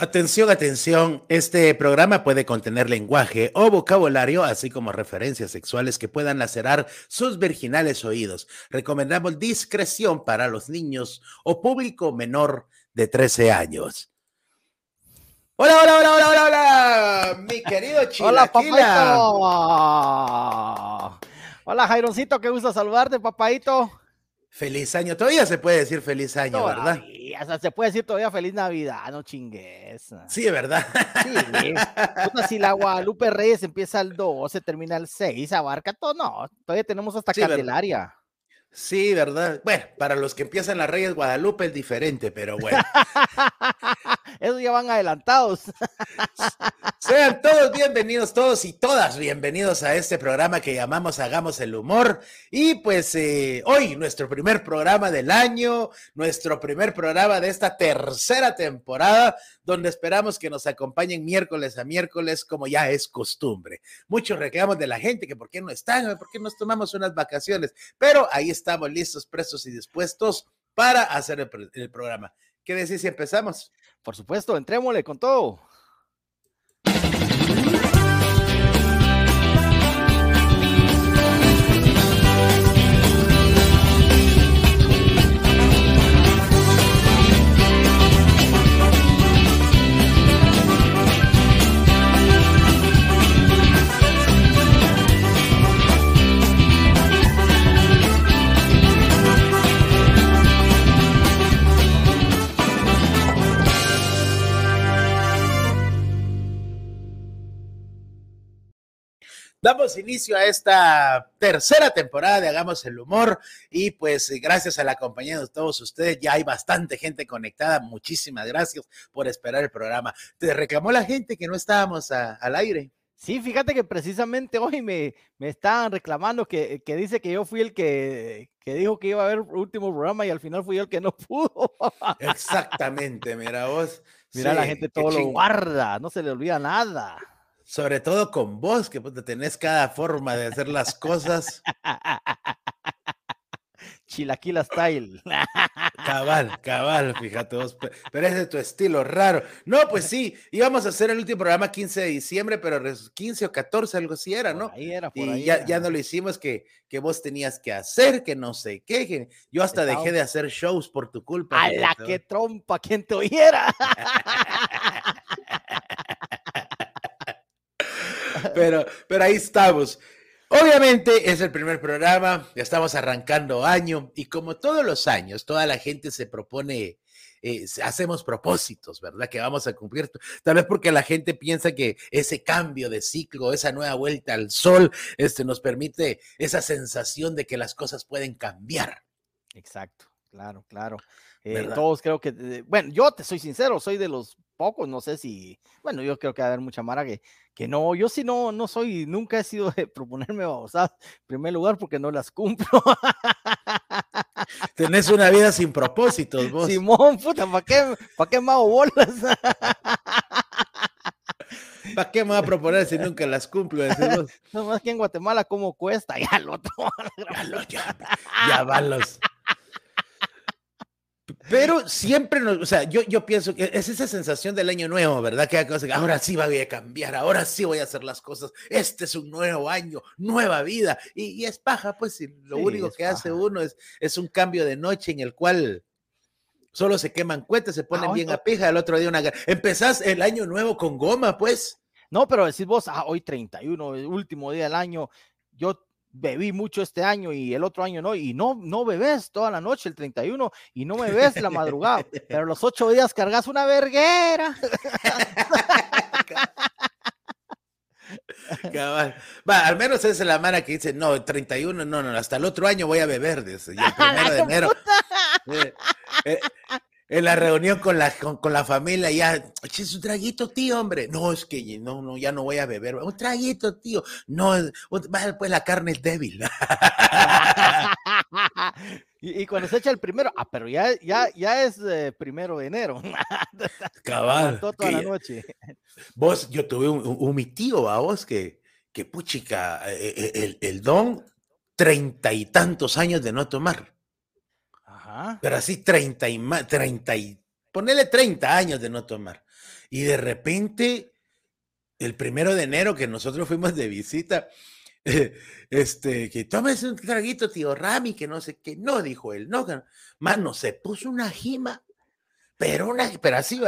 Atención, atención, este programa puede contener lenguaje o vocabulario, así como referencias sexuales que puedan lacerar sus virginales oídos. Recomendamos discreción para los niños o público menor de 13 años. Hola, hola, hola, hola, hola, hola, mi querido Chilaquila. Hola, Hola, Jaironcito, qué gusto saludarte, papadito. Feliz año. Todavía se puede decir feliz año, ¿verdad? Hasta se puede decir todavía feliz Navidad, no chingues. Sí, es verdad. Sí, si la Guadalupe Reyes empieza el 12, termina el 6, abarca todo, no, todavía tenemos hasta Candelaria. Sí, ¿verdad? Bueno, para los que empiezan las Reyes Guadalupe es diferente, pero bueno. Esos ya van adelantados. Sean todos bienvenidos, todos y todas bienvenidos a este programa que llamamos Hagamos el Humor. Y pues eh, hoy nuestro primer programa del año, nuestro primer programa de esta tercera temporada, donde esperamos que nos acompañen miércoles a miércoles como ya es costumbre. Muchos reclamos de la gente que por qué no están, por qué nos tomamos unas vacaciones, pero ahí estamos listos, prestos y dispuestos para hacer el, el programa. ¿Qué decís si empezamos? Por supuesto, entrémosle con todo. Damos inicio a esta tercera temporada de Hagamos el Humor y pues gracias a la compañía de todos ustedes ya hay bastante gente conectada. Muchísimas gracias por esperar el programa. Te reclamó la gente que no estábamos al aire. Sí, fíjate que precisamente hoy me, me estaban reclamando que, que, dice que yo fui el que, que dijo que iba a haber último programa y al final fui yo el que no pudo. Exactamente, mira vos. Mira, la gente todo lo guarda, no se le olvida nada sobre todo con vos, que pues, tenés cada forma de hacer las cosas. Chilaquila style. Cabal, cabal, fíjate vos, pero es de tu estilo raro. No, pues sí, íbamos a hacer el último programa 15 de diciembre, pero 15 o 14, algo así era, ¿no? ahí era, por y ahí ya, era. ya no lo hicimos, que, que vos tenías que hacer, que no sé qué, que yo hasta Estaba... dejé de hacer shows por tu culpa. A la que trompa, quien te oyera. pero, pero ahí estamos. Obviamente es el primer programa, ya estamos arrancando año y como todos los años, toda la gente se propone, eh, hacemos propósitos, ¿verdad? Que vamos a cumplir, tal vez porque la gente piensa que ese cambio de ciclo, esa nueva vuelta al sol, este, nos permite esa sensación de que las cosas pueden cambiar. Exacto, claro, claro. Eh, todos creo que, eh, bueno, yo te soy sincero, soy de los pocos, no sé si, bueno, yo creo que va a haber mucha mara que, que no, yo sí no, no soy, nunca he sido de proponerme babosadas en primer lugar porque no las cumplo. Tenés una vida sin propósitos, vos. Simón, puta, ¿para qué, pa qué me hago bolas? ¿Para qué me voy a proponer si nunca las cumplo? No más que en Guatemala, ¿cómo cuesta? Ya el otro. Ya, lo, ya, ya van los. Pero siempre, nos, o sea, yo, yo pienso que es esa sensación del año nuevo, ¿verdad? Que ahora sí voy a cambiar, ahora sí voy a hacer las cosas, este es un nuevo año, nueva vida, y, y es paja, pues, y lo sí, único que paja. hace uno es, es un cambio de noche en el cual solo se queman cuetes, se ponen ah, bien no. a pija, el otro día una... Empezás el año nuevo con goma, pues. No, pero decís vos, ah, hoy 31, el último día del año, yo bebí mucho este año y el otro año no, y no, no bebes toda la noche el 31 y no me ves la madrugada, pero los ocho días cargas una verguera. Cabal. Va, al menos es la mara que dice, no, 31, no, no, hasta el otro año voy a beber, dice, y el primero de enero. Eh, eh, en la reunión con la, con, con la familia, ya, es un traguito, tío, hombre. No, es que no, no, ya no voy a beber. Un traguito, tío. No, pues la carne es débil. y, y, cuando se echa el primero, ah, pero ya, ya, ya es eh, primero de enero. Cabal. Toda la noche. Vos, yo tuve un, un, un mi tío, a vos, que, que puchica, eh, el, el don, treinta y tantos años de no tomar. Pero así 30 y más, 30 y, ponele 30 años de no tomar. Y de repente, el primero de enero que nosotros fuimos de visita, este, que tomes un traguito, tío Rami, que no sé qué, no, dijo él, no, mano, se puso una jima, pero una, pero así,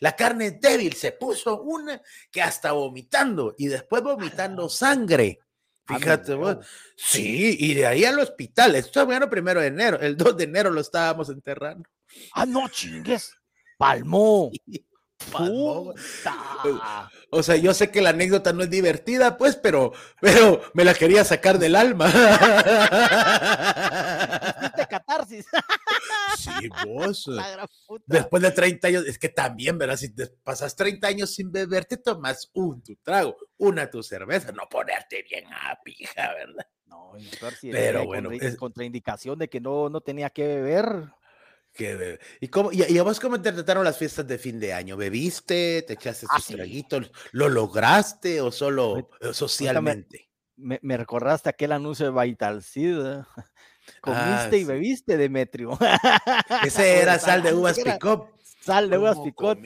la carne débil, se puso una que hasta vomitando, y después vomitando sangre. Fíjate. Sí, y de ahí al hospital. Esto primero de enero. El 2 de enero lo estábamos enterrando. Ah, no chingues. Palmó. O sea, yo sé que la anécdota no es divertida, pues, pero, pero me la quería sacar del alma. Sí, vos. Después de 30 años, es que también, ¿verdad? Si te pasas 30 años sin beber, te tomas un tu trago, una tu cerveza, no ponerte bien a pija, ¿verdad? No, pero bueno, es... contraindicación de que no, no tenía que beber. ¿Y, cómo, y, a vos cómo te trataron las fiestas de fin de año? ¿Bebiste? ¿Te echaste ah, tus traguitos? ¿Lo lograste o solo eh, socialmente? Me, me, recordaste aquel anuncio de Vital Seed. Comiste y bebiste, Demetrio. Ese era sal de uvas picop. Sal de uvas picop.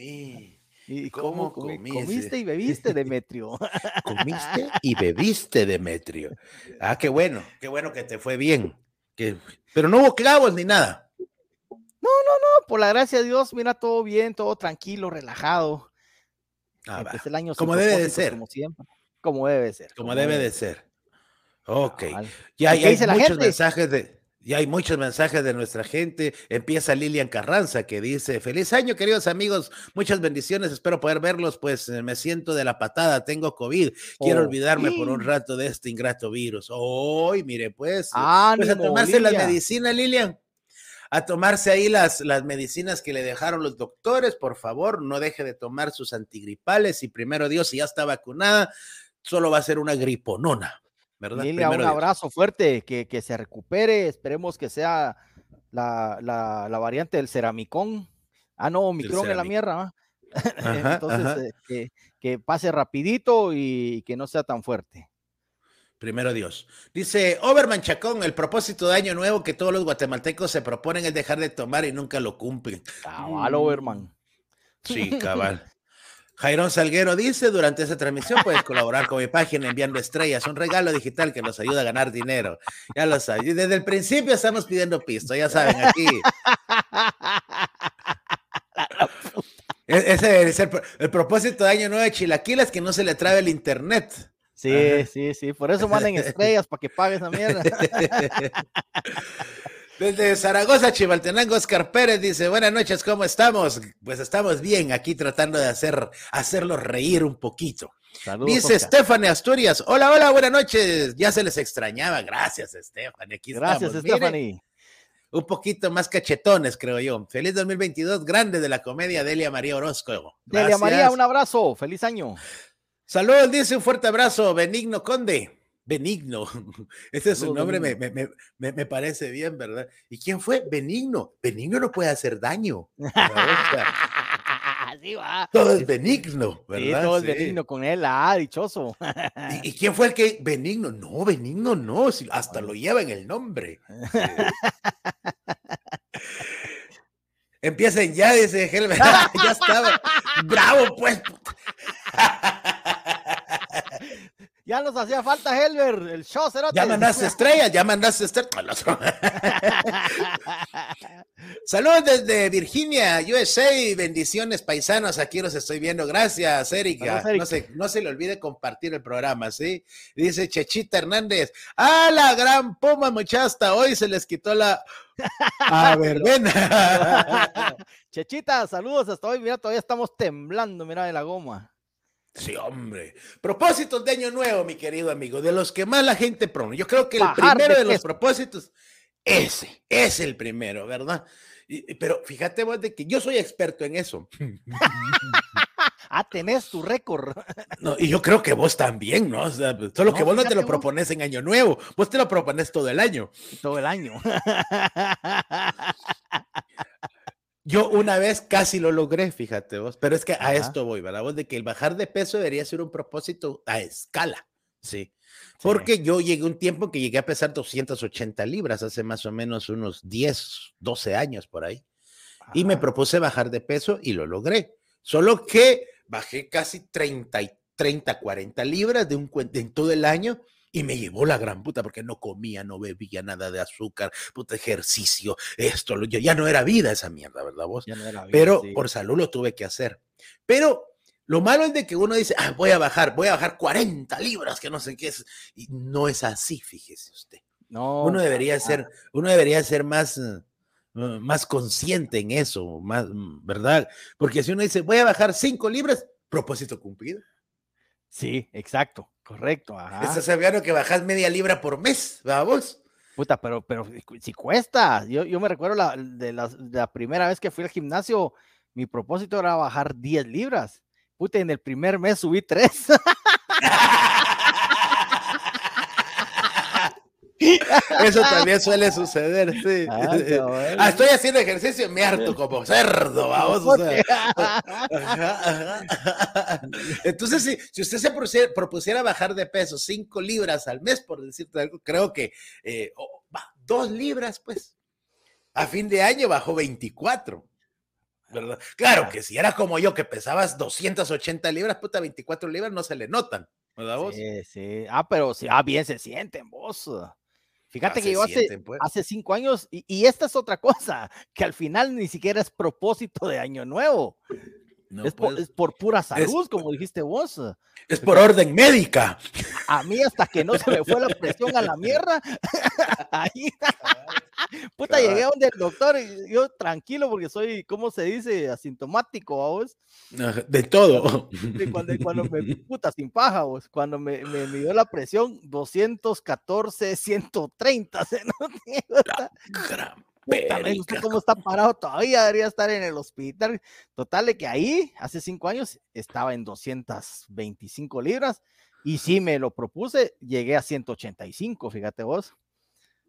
¿Y cómo, comiste y bebiste, Demetrio? comiste y bebiste, Demetrio. Ah, qué bueno, qué bueno que te fue bien. Que... Pero no hubo clavos ni nada. No, no, no, por la gracia de Dios, mira, todo bien, todo tranquilo, relajado. Ah, el año como debe de ser. Como siempre. Como debe de ser. Como, debe de ser. Ok. Ya, hay muchos mensajes de. Ya hay muchos mensajes de nuestra gente. Empieza Lilian Carranza que dice, feliz año queridos amigos, muchas bendiciones, espero poder verlos, pues eh, me siento de la patada, tengo COVID, quiero olvidarme por un rato de este ingrato virus. Hoy, mire, pues, pues a tomarse las medicinas, Lilian, a tomarse ahí las, las medicinas que le dejaron los doctores, por favor, no deje de tomar sus antigripales y primero Dios, si ya está vacunada, solo va a ser una griponona. ¿Verdad? un abrazo fuerte, que, que, se recupere, esperemos que sea la, la, la variante del ceramicón. Ah, no, micrón en la mierda. Entonces, eh, que, que, pase rapidito y que no sea tan fuerte. Primero Dios. Dice Overman Chacón, el propósito de año nuevo que todos los guatemaltecos se proponen es dejar de tomar y nunca lo cumplen. Cabal, Overman. Sí, cabal. Jairón Salguero dice, durante esa transmisión puedes colaborar con mi página enviando estrellas, un regalo digital que nos ayuda a ganar dinero. Ya lo sabes. Desde el principio estamos pidiendo pisto, ya saben, aquí. E-, ese es el, propósito de Año Nuevo de Chilaquiles, que no se le trabe el internet. Sí, sí, sí, por eso manden estrellas para que pagues esa mierda. Desde Zaragoza, Chivaltenango, Oscar Pérez dice, buenas noches, ¿cómo estamos? Pues estamos bien aquí tratando de hacer, hacerlos reír un poquito. dice Stephanie Asturias, hola, hola, buenas noches. Ya se les extrañaba, gracias Stephanie. Aquí gracias Stephanie. un poquito más cachetones, creo yo. Feliz 2022, grande de la comedia Delia María Orozco. Delia María, un abrazo, feliz año. Saludos, dice un fuerte abrazo, Benigno Conde. Benigno. Ese es su nombre, me, me, me, me, parece bien, ¿verdad? ¿Y quién fue? Benigno. Benigno no puede hacer daño. Todo es benigno, ¿verdad? Sí, todo es benigno con él, ah, dichoso. ¿Y, quién fue el que benigno? No, benigno no, hasta lo lleva en el nombre. Empiecen ya, dice Helmer. ya estaba. Bravo, pues. Ya nos hacía falta Helber, el show cerote. Ya mandaste estrellas, ya mandaste estrellas. Saludos desde Virginia, USA, bendiciones paisanos, aquí los estoy viendo. Gracias, Erika. No, se, no se le olvide compartir el programa, ¿sí? Dice Chechita Hernández, ¡ah, la gran puma muchasta! Hoy se les quitó la... A ver, ven. Chechita, saludos hasta hoy, mira, todavía estamos temblando, mira, de la goma. Sí, hombre. Propósitos de año nuevo, mi querido amigo, de los que más la gente pone. Yo creo que el primero de, los propósitos, ese, es el primero, ¿verdad? pero fíjate vos de que yo soy experto en eso. ah, tenés tu récord. no, y yo creo que vos también, ¿no? solo que vos no te lo propones en año nuevo, vos te lo propones todo el año. Todo el año. Yo una vez casi lo logré, fíjate vos, pero es que a esto voy, ¿verdad? Vos de que el bajar de peso debería ser un propósito a escala, ¿sí? Porque yo llegué un tiempo que llegué a pesar 280 libras, hace más o menos unos 10, 12 años por ahí. Y me propuse bajar de peso y lo logré. Solo que bajé casi 30, 30 40 libras de un, en todo el año y me llevó la gran puta porque no comía, no bebía nada de azúcar, puta ejercicio, esto, lo, ya no era vida esa mierda, ¿verdad vos? Pero por salud lo tuve que hacer. Pero lo malo es de que uno dice, ah, voy a bajar, voy a bajar 40 libras, que no sé qué es. Y no es así, fíjese usted. No. Uno debería ser, uno debería ser más, uh, más consciente en eso, más, mm, ¿verdad? Porque si uno dice, voy a bajar 5 libras, propósito cumplido. Sí, exacto, correcto. Estás sabiendo que bajas media libra por mes, vamos. Puta, pero, pero si cuesta. Yo, yo me recuerdo la, de, la, de la primera vez que fui al gimnasio, mi propósito era bajar 10 libras. Puta, en el primer mes subí 3. Eso también suele suceder, sí. Ah, ah, estoy haciendo ejercicio y me harto como cerdo, vamos. Entonces, si, si usted se propusiera, bajar de peso 5 libras al mes, por decirte algo, creo que eh, dos libras, pues. A fin de año bajó 24. ¿verdad? Claro que si era como yo, que pesabas 280 libras, puta, 24 libras no se le notan, ¿verdad vos? Sí, sí. Ah, pero sí, ah, bien se sienten vos. Fíjate que yo hace, pues. hace cinco años, y, esta es otra cosa, que al final ni siquiera es propósito de año nuevo. Es, por, pura salud, como dijiste vos. Es por orden médica. A mí hasta que no se me fue la presión a la mierda, ahí, puta, llegué a donde el doctor, y yo tranquilo porque soy, ¿cómo se dice? Asintomático, vos. De todo. cuando, cuando, me, puta, sin paja, vos, cuando me, me midió la presión, 214, 130, se no cómo está parado todavía, debería estar en el hospital. Total de que ahí, hace cinco años, estaba en 225 libras y si me lo propuse, llegué a 185, fíjate vos.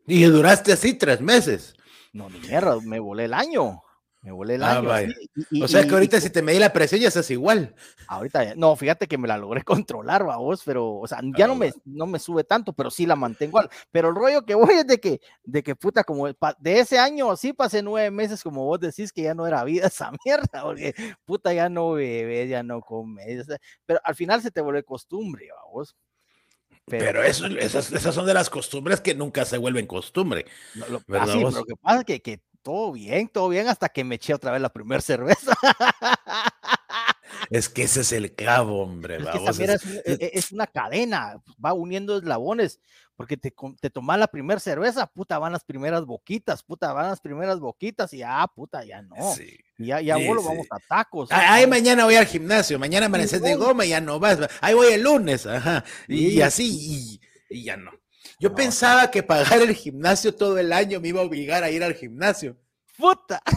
Y duraste así tres meses. No, ni mierda, me volé el año. Me volé el ah, año. o sea que ahorita si te medí la presión ya estás igual. Ahorita, no, fíjate que me la logré controlar, vos, pero, o sea, ya no, me, no me sube tanto, pero sí la mantengo. Pero el rollo que voy es de que, de que puta, como de ese año así pasé nueve meses, como vos decís, que ya no era vida esa mierda, porque puta, ya no bebes, ya no comes, pero al final se te vuelve costumbre, vos. Pero, eso, esas, esas, son de las costumbres que nunca se vuelven costumbre. lo, ah, lo que pasa es que, que todo bien, todo bien, hasta que me eché otra vez la primera cerveza. Es que ese es el clavo, hombre. Es, e, es, una cadena, va uniendo eslabones, porque te, te tomas la primera cerveza, puta, van las primeras boquitas, puta, van las primeras boquitas y ya, puta, ya no. Ya, ya vamos a tacos. Ay, mañana voy al gimnasio, mañana amaneces de goma y ya no vas. Ahí voy el lunes, ajá. Y, así, y ya no. Yo pensaba que pagar el gimnasio todo el año me iba a obligar a ir al gimnasio. ¡Puta!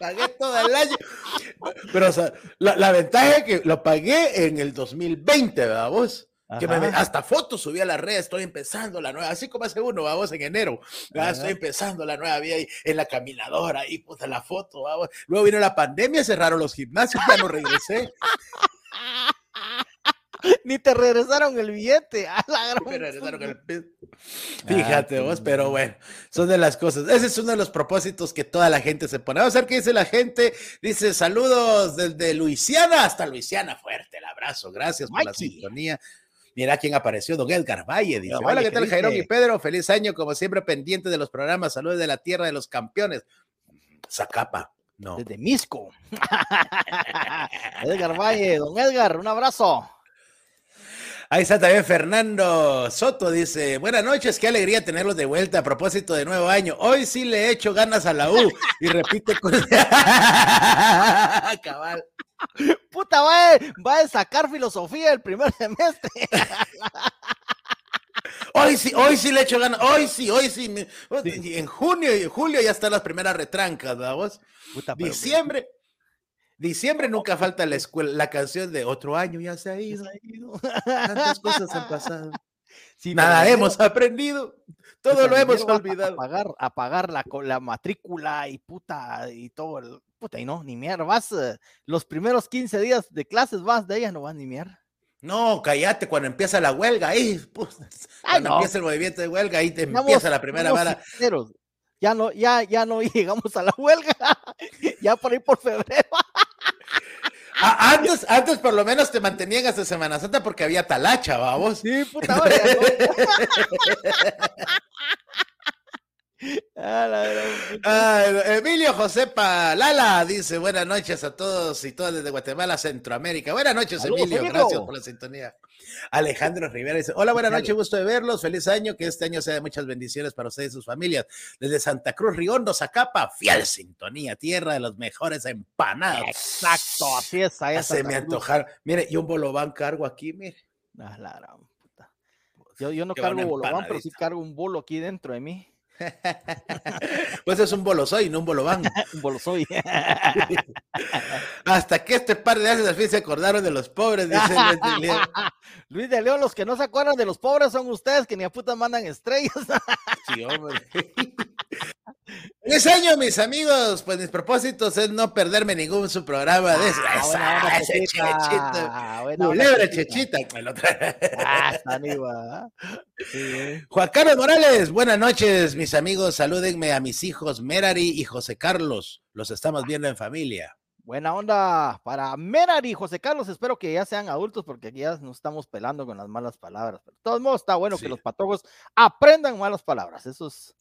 Pagué todo el año. Pero, o sea, la, la, ventaja es que lo pagué en el 2020, ¿verdad vos? Que me, hasta fotos subí a la red, estoy empezando la nueva, así como hace uno, vamos, en enero, estoy empezando la nueva vida en la caminadora, y puta la foto, vamos. Luego vino la pandemia, cerraron los gimnasios, ya no regresé. Ni te regresaron el billete. A la Fíjate vos, pero bueno, son de las cosas. Ese es uno de los propósitos que toda la gente se pone. Vamos a ver qué dice la gente. Dice saludos desde Luisiana hasta Luisiana. Fuerte el abrazo. Gracias por la sintonía. Mira quién apareció, don Edgar Valle. Dice: Hola, ¿qué tal, Jairón y Pedro? Feliz año, como siempre, pendiente de los programas. Saludos de la tierra de los campeones. Zacapa. No. Desde Misco. Edgar Valle, don Edgar, un abrazo. Ahí está también Fernando Soto, dice, buenas noches, qué alegría tenerlos de vuelta a propósito de nuevo año. Hoy sí le he hecho ganas a la U y repite con... Cabal. Puta, va a, va a sacar filosofía el primer semestre. Hoy sí, hoy sí le he hecho ganas, hoy sí, hoy sí. En junio y julio ya están las primeras retrancas, ¿verdad Puta, Diciembre. Diciembre nunca falta la escuela, la canción de otro año ya se ha ido. Tantas cosas han pasado. Nada hemos aprendido, todo lo hemos olvidado. A pagar, la, la matrícula y puta y todo. El, puta, y no, ni mierda. Vas eh, los primeros 15 días de clases, vas de ellas, no vas ni mierda. No, cállate cuando empieza la huelga, ahí, cuando empieza el movimiento de huelga, ahí te empieza la primera vara. ya no, ya, ya no llegamos a la huelga, ya por ahí por febrero. Antes, antes por lo menos te mantenían hasta Semana Santa porque había talacha, vamos. Sí, puta Emilio Josepa Lala dice buenas noches a todos y todas desde Guatemala, Centroamérica. Buenas noches, Emilio. Gracias por la sintonía. Alejandro Rivera dice: Hola, buenas noches, gusto de verlos. Feliz año, que este año sea de muchas bendiciones para ustedes y sus familias. Desde Santa Cruz, Riondo, Zacapa, fiel sintonía, tierra de los mejores empanados. Exacto, así es. Se me antojar. Mire, y un bolobán cargo aquí, mire. Ah, yo, yo no cargo bolobán, pero sí cargo un bolo aquí dentro de mí. pues es un bolosoy, no un bolobán. un bolosoy. Hasta que este par de años al fin se acordaron de los pobres, dice Luis de León. Luis de León, los que no se acuerdan de los pobres son ustedes que ni a puta mandan estrellas. sí, hombre. Feliz año, mis amigos. Pues mis propósitos es no perderme ningún su programa de ah, ese chechita. chechita. Ah, Juan Carlos Morales, buenas noches, mis amigos. Salúdenme a mis hijos Merari y José Carlos. Los estamos viendo en familia. Buena onda para Merari y José Carlos. Espero que ya sean adultos porque aquí ya nos estamos pelando con las malas palabras. Pero de todos modos, está bueno que los patojos aprendan malas palabras. Eso es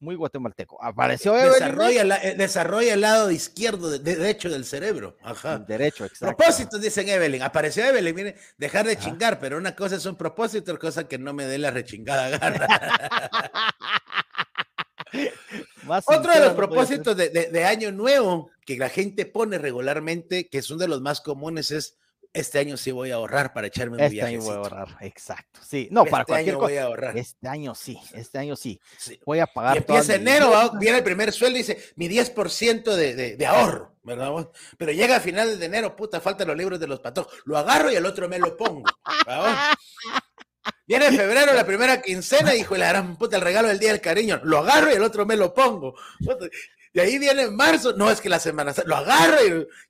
muy guatemalteco. Apareció desarrolla, eh, desarrolla el lado izquierdo, de, derecho del cerebro. Ajá. Derecho, exacto. Propósitos, dicen Evelyn. Apareció Evelyn, viene dejar de chingar, pero una cosa es un propósito, otra cosa que no me dé la rechingada gana. Otro de los propósitos de, de, año nuevo que la gente pone regularmente, que es uno de los más comunes, es este año sí voy a ahorrar para echarme un Este año voy a ahorrar, exacto. Sí, no, para este cualquier año voy a ahorrar. Este año sí, este año sí. Voy a pagar. Y empieza enero, viene el primer sueldo y dice mi 10% de, de, de, ahorro, ¿verdad? Pero llega a final de enero, puta, faltan los libros de los patos. Lo agarro y el otro me lo pongo. Viene febrero, la primera quincena, hijo de la gran puta, el regalo del día del cariño. Lo agarro y el otro me lo pongo. De ahí viene marzo, no es que la semana lo agarra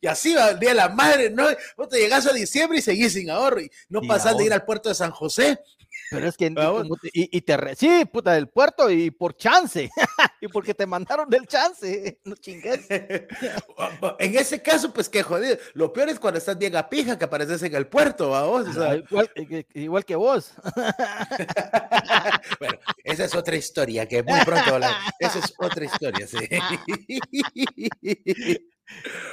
y, así va el día de la madre, no, vos te llegas a diciembre y seguís sin ahorro y no pasas de ir al puerto de San José pero es que y, y, te sí, puta, del puerto y por chance. y porque te mandaron del chance. No chingues. en ese caso, pues qué jodido. Lo peor es cuando estás bien a pija que apareces en el puerto, vos. igual, que vos. bueno, esa es otra historia que muy pronto hablar. Esa es otra historia, sí.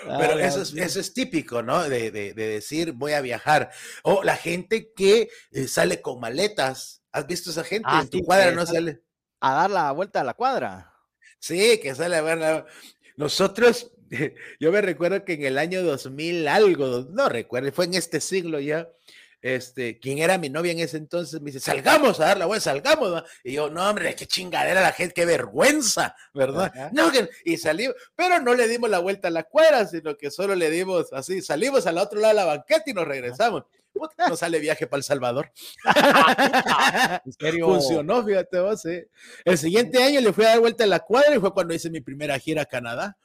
Pero eso, es, eso es típico, ¿no? De, de, decir, voy a viajar. O la gente que eh, sale con maletas. ¿Has visto esa gente? Ah, en tu cuadra no sale. A dar la vuelta a la cuadra. Sí, que sale a ver. Nosotros, yo me recuerdo que en el año 2000 algo, no recuerdo, fue en este siglo ya, este, quien era mi novia en ese entonces, me dice, salgamos a dar la vuelta, salgamos. Y yo, no, hombre, qué chingadera la gente, qué vergüenza, ¿verdad? No, y salimos, pero no le dimos la vuelta a la cuadra, sino que solo le dimos así, salimos al otro lado de la banqueta y nos regresamos. No sale viaje para El Salvador. ¿En serio? Funcionó, fíjate vos, El siguiente año le fui a dar vuelta a la cuadra y fue cuando hice mi primera gira a Canadá.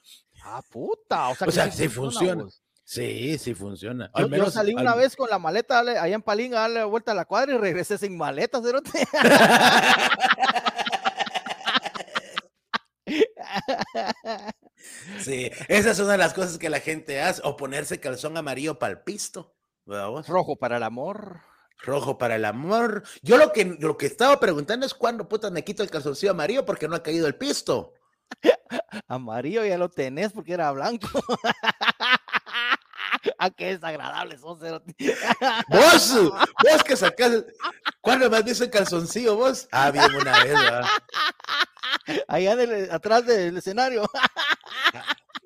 Ah, puta. O sea, sí funciona. Sí, sí funciona. Al yo, menos, salí una vez con la maleta allá en Palín a darle vuelta a la cuadra y regresé sin maleta, cerote. sí, esa es una de las cosas que la gente hace, o ponerse calzón amarillo para el pisto. Rojo para el amor. Rojo para el amor. Yo lo que, lo que estaba preguntando es cuándo puta me quito el calzoncillo amarillo porque no ha caído el pisto. Amarillo ya lo tenés porque era blanco. ah, qué desagradable sos, Vos, vos que sacás. ¿Cuándo visto el calzoncillo vos? Ah, bien una vez, ¿verdad? Allá atrás del escenario.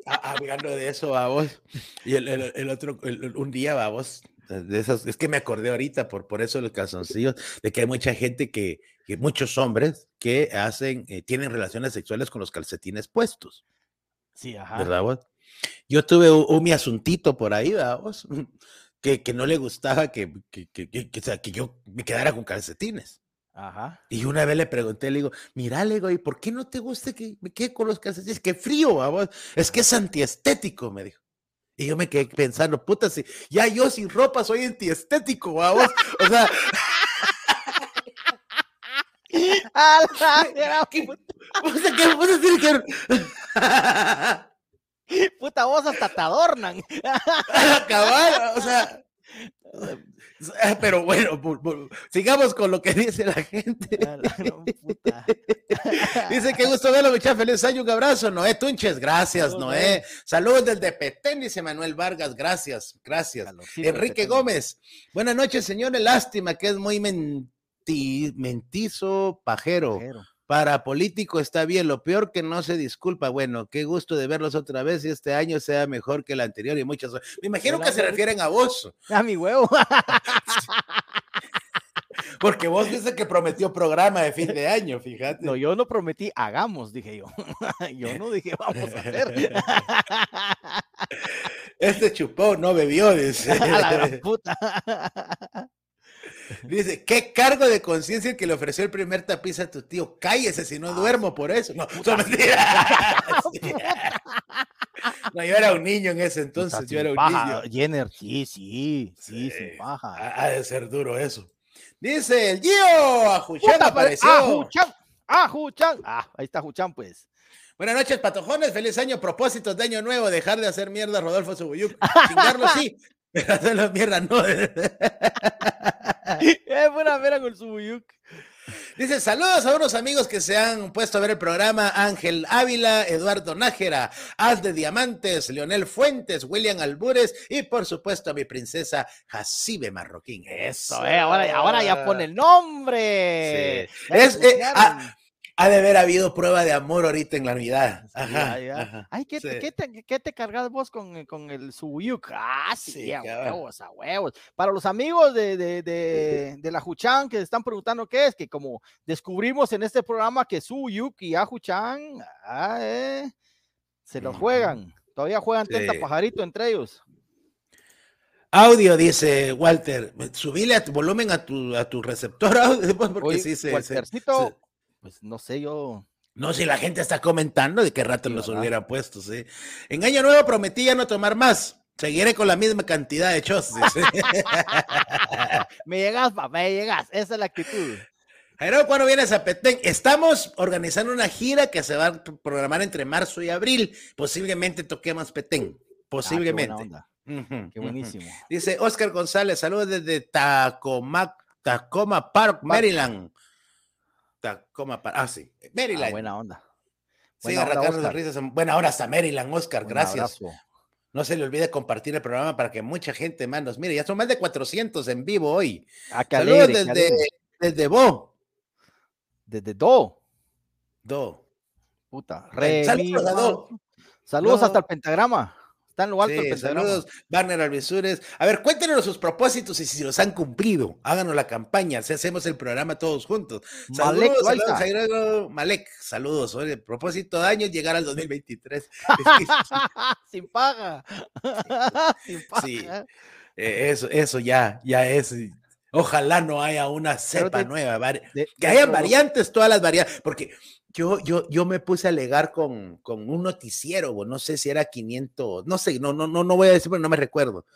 Hablando de eso, vos. Y el, el, otro, un día, vos, de esas, es que me acordé ahorita, por, por eso los calzoncillos, de que hay mucha gente que, que muchos hombres que hacen, eh, tienen relaciones sexuales con los calcetines puestos. Sí, ajá. ¿Verdad vos? Yo tuve un, mi asuntito por ahí, vamos, que, que no le gustaba que, que, que, que, sea, que yo me quedara con calcetines. Ajá. Y una vez le pregunté, le digo, mira, le digo, ¿y por qué no te gusta que me quede con los calcetines? Qué frío, vamos. Es que es antiestético, me dijo. Y yo me quedé pensando, puta, si ya yo sin ropa soy antiestético, vamos. O sea, ¿qué vos decir que... Puta, vos hasta te adornan. Cabal, o sea... Pero bueno, sigamos con lo que dice la gente. dice que gusto verlo, muchachos. Feliz año, un abrazo. Noé Tunches, gracias, Noé. Saludos desde Petén, dice Manuel Vargas, gracias, gracias. Enrique Gómez, buenas noches, señores. Lástima que es muy mentizo, pajero para político está bien, lo peor que no se disculpa. Bueno, qué gusto de verlos otra vez y este año sea mejor que el anterior y muchas. Me imagino que se refieren a vos. A mi huevo. Porque vos dices que prometió programa de fin de año, fíjate. No, yo no prometí, hagamos, dije yo. Yo no dije, vamos a hacer. Este chupó, no bebió, dice. A la puta. Dice, ¿qué cargo de conciencia que le ofreció el primer tapiz a tu tío? Cállese si no duermo por eso. No, no, yo era un niño en ese entonces, yo era un niño. Jenner, sí, sí, sí, sin paja. Ha de ser duro eso. Dice el Gio, Ajuchan apareció. Ajuchan, Ajuchan. Ah, ahí está Ajuchan, pues. Buenas noches, patojones. Feliz año. Propósitos de año nuevo. Dejar de hacer mierda Rodolfo Subuyuk. Chingarlo sí, pero hacerlo mierda no. Es buena mera con su Dice, saludos a unos amigos que se han puesto a ver el programa, Ángel Ávila, Eduardo Nájera, Haz de Diamantes, Leonel Fuentes, William Albures y por supuesto a mi princesa Jacibe Marroquín. Eso, eh, ahora, ahora ya pone el nombre. Sí. Es, eh, ha de haber habido prueba de amor ahorita en la Navidad. Ajá, Ay, ¿qué, te, cargas vos con, con el Subuyuk? Ah, sí, a huevos, a huevos. Para los amigos de, de, de, la Juchan que están preguntando qué es, que como descubrimos en este programa que Subuyuk y Ajuchan ah, eh, se los juegan. Todavía juegan tenta pajarito entre ellos. Audio, dice Walter, subile a tu volumen a tu, a tu receptor audio, porque sí se, pues no sé, yo. No, si la gente está comentando de qué rato nos hubiera puesto, sí. En Año Nuevo prometí ya no tomar más. Seguiré con la misma cantidad de chos. me llegas, papá, me llegas. Esa es la actitud. Pero cuando vienes a Petén, estamos organizando una gira que se va a programar entre marzo y abril. Posiblemente toquemos Petén. Ah, Posiblemente. qué, buenísimo. Dice Oscar González, saludos desde Tacoma, Tacoma Park, Maryland. Tacoma, ah, sí, Maryland. Ah, buena onda. Buena onda, risas. Buena hora hasta Maryland, Oscar, gracias. No se le olvide compartir el programa para que mucha gente más nos mire. Ya son más de 400 en vivo hoy. Ah, Saludos desde, desde Bo. Desde Do. Do. Puta. Saludos, Saludos hasta el pentagrama. Está en lo alto sí, Saludos, Barner Alvisures. A ver, cuéntenos sus propósitos y si los han cumplido. Háganos la campaña, si hacemos el programa todos juntos. Saludos, saludos, Malek, saludos. Oye, propósito de año llegar al 2023. Sin paga. Sin paga. Sí. Eh, eso, eso ya, ya es. Ojalá no haya una cepa nueva, que haya variantes, todas las variantes, porque yo, yo, yo me puse a alegar con, con un noticiero, no sé si era 500, no sé, no, no, no, no voy a decir, pero no me recuerdo.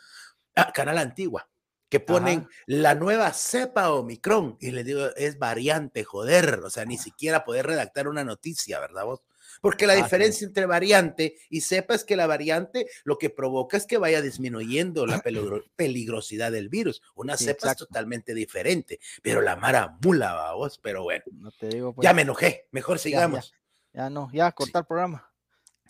Ah, Canal Antigua, que ponen la nueva cepa Omicron, y le digo, es variante, joder, o sea, ni siquiera poder redactar una noticia, ¿verdad vos? Porque la diferencia entre variante y cepa es que la variante lo que provoca es que vaya disminuyendo la peligrosidad del virus. Una cepa es totalmente diferente, pero la mara mula, vos, pero bueno. Ya pues. me enojé, mejor sigamos. Ya, no, ya cortar el programa.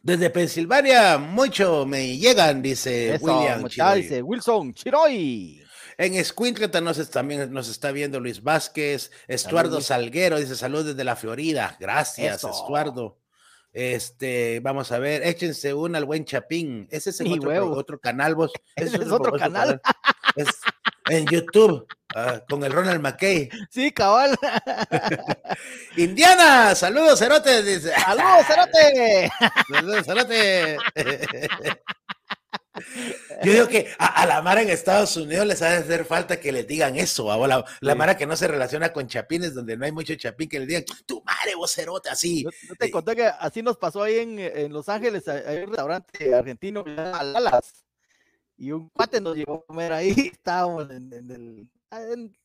Desde Pensilvania, mucho me llegan, dice William. Dice Wilson Chiroy. En Escuintleta nos, también nos está viendo Luis Vázquez, Estuardo Salguero, dice salud desde la Florida. Gracias, Estuardo. Este, vamos a ver, échense una al buen Chapín. Ese es el otro, otro, canal, vos. Ese es, otro canal. Es en YouTube, ah, con el Ronald McKay. Sí, cabal. Indiana, saludos, Cerote. Saludos, Cerote. saludos, Cerote. Yo digo que a, la Mara en Estados Unidos les ha de hacer falta que les digan eso, a la, la Mara que no se relaciona con chapines, donde no hay mucho chapín, que le digan, tu madre, vocerote, así. Yo, te conté que así nos pasó ahí en, en Los Ángeles, hay un restaurante argentino que se llama y un cuate nos llevó a comer ahí, estábamos en, el,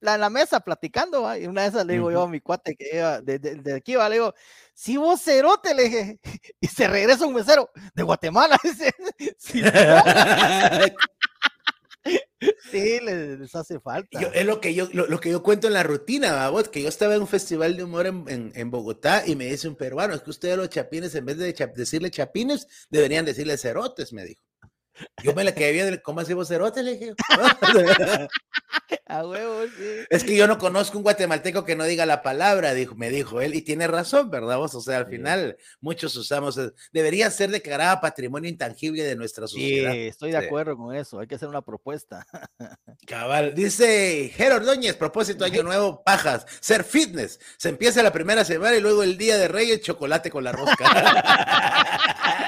la, la mesa platicando, y una de esas le digo yo a mi cuate que iba de, de, aquí, ¿va? le digo, si vos cerote, le dije, y se regresa un mesero de Guatemala, dice, Sí, les, hace falta. es lo que yo, lo, que yo cuento en la rutina, vos, que yo estaba en un festival de humor en, en, Bogotá y me dice un peruano, es que ustedes los chapines, en vez de decirle chapines, deberían decirle cerotes, me dijo. Yo me la quedé bien, ¿cómo así vos cerotes? Le dije. A huevo, Es que yo no conozco un guatemalteco que no diga la palabra, dijo, me dijo él, y tiene razón, ¿verdad vos? O sea, al final muchos usamos, eh, debería ser declarada patrimonio intangible de nuestra sociedad. Sí, estoy de acuerdo con eso, hay que hacer una propuesta. Cabal, dice Jero Ordóñez, propósito año nuevo, pajas, ser fitness, se empieza la primera semana y luego el día de Reyes, chocolate con la rosca.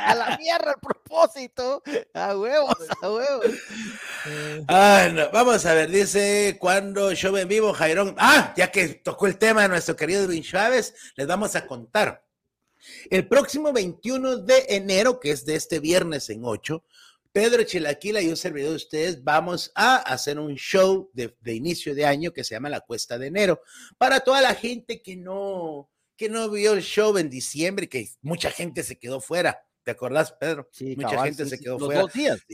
a la mierda el propósito, a huevos, a huevos. Ah, no. Vamos a ver, dice cuando yo en vivo, Jairón. Ah, ya que tocó el tema de nuestro querido Edwin Chávez, les vamos a contar. El próximo 21 de enero, que es de este viernes en 8, Pedro Chilaquila y un servidor de ustedes vamos a hacer un show de, inicio de año que se llama La Cuesta de Enero. Para toda la gente que no, que no vio el show en diciembre, que mucha gente se quedó fuera. ¿Te acordás, Pedro? Sí, mucha gente se quedó fuera. Dos días.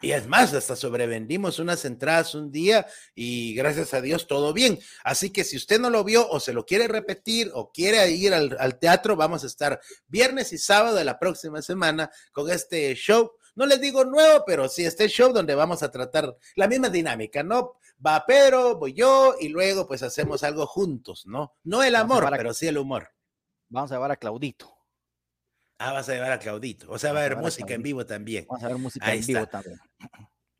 Y es más, hasta sobrevendimos unas entradas un día y gracias a Dios todo bien. Así que si usted no lo vio o se lo quiere repetir o quiere ir al, teatro, vamos a estar viernes y sábado de la próxima semana con este show. No les digo nuevo, pero sí este show donde vamos a tratar la misma dinámica, ¿no? Va Pedro, voy yo y luego pues hacemos algo juntos, ¿no? No el amor, pero sí el humor. Vamos a llevar a Claudito. Ah, vas a llevar a Claudito. O sea, va a haber música en vivo también. Vamos a ver música en vivo también.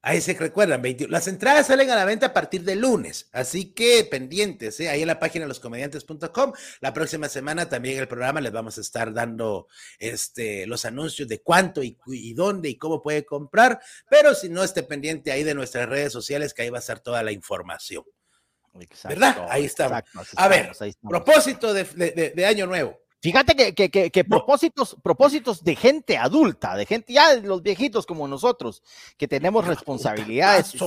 Ahí se recuerdan, las entradas salen a la venta a partir de lunes, así que pendientes, ¿eh? ahí en la página loscomediantes.com. La próxima semana también el programa les vamos a estar dando este, los anuncios de cuánto y, dónde y cómo puede comprar, pero si no esté pendiente ahí de nuestras redes sociales, que ahí va a estar toda la información. ¿Verdad? Ahí estamos. a ver, propósito de año nuevo. Fíjate que, propósitos, propósitos de gente adulta, de gente ya los viejitos como nosotros, que tenemos responsabilidades.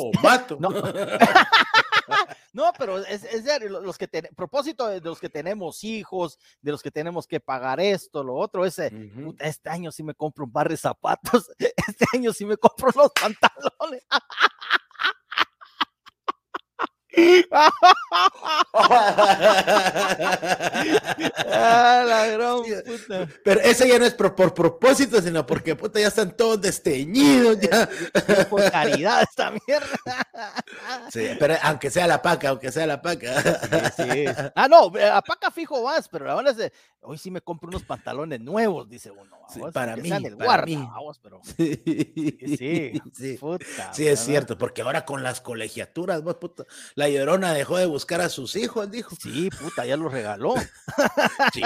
No. pero es, es los que propósito de los que tenemos hijos, de los que tenemos que pagar esto, lo otro, ese, este año sí me compro un par de zapatos, este año sí me compro los pantalones. ah, Pero eso ya no es por, propósito, sino porque puta, ya están todos desteñidos. Ya. Por caridad esta mierda. Sí, pero aunque sea la paca, aunque sea la paca. Sí, Ah, no, a paca fijo vas, pero la verdad es hoy sí me compro unos pantalones nuevos, dice uno. para mí, para mí. pero... Sí, sí, sí es cierto, porque ahora con las colegiaturas, vos, puta, la llorona dejó de buscar a sus hijos, dijo. Sí, puta, ya los regaló. Sí,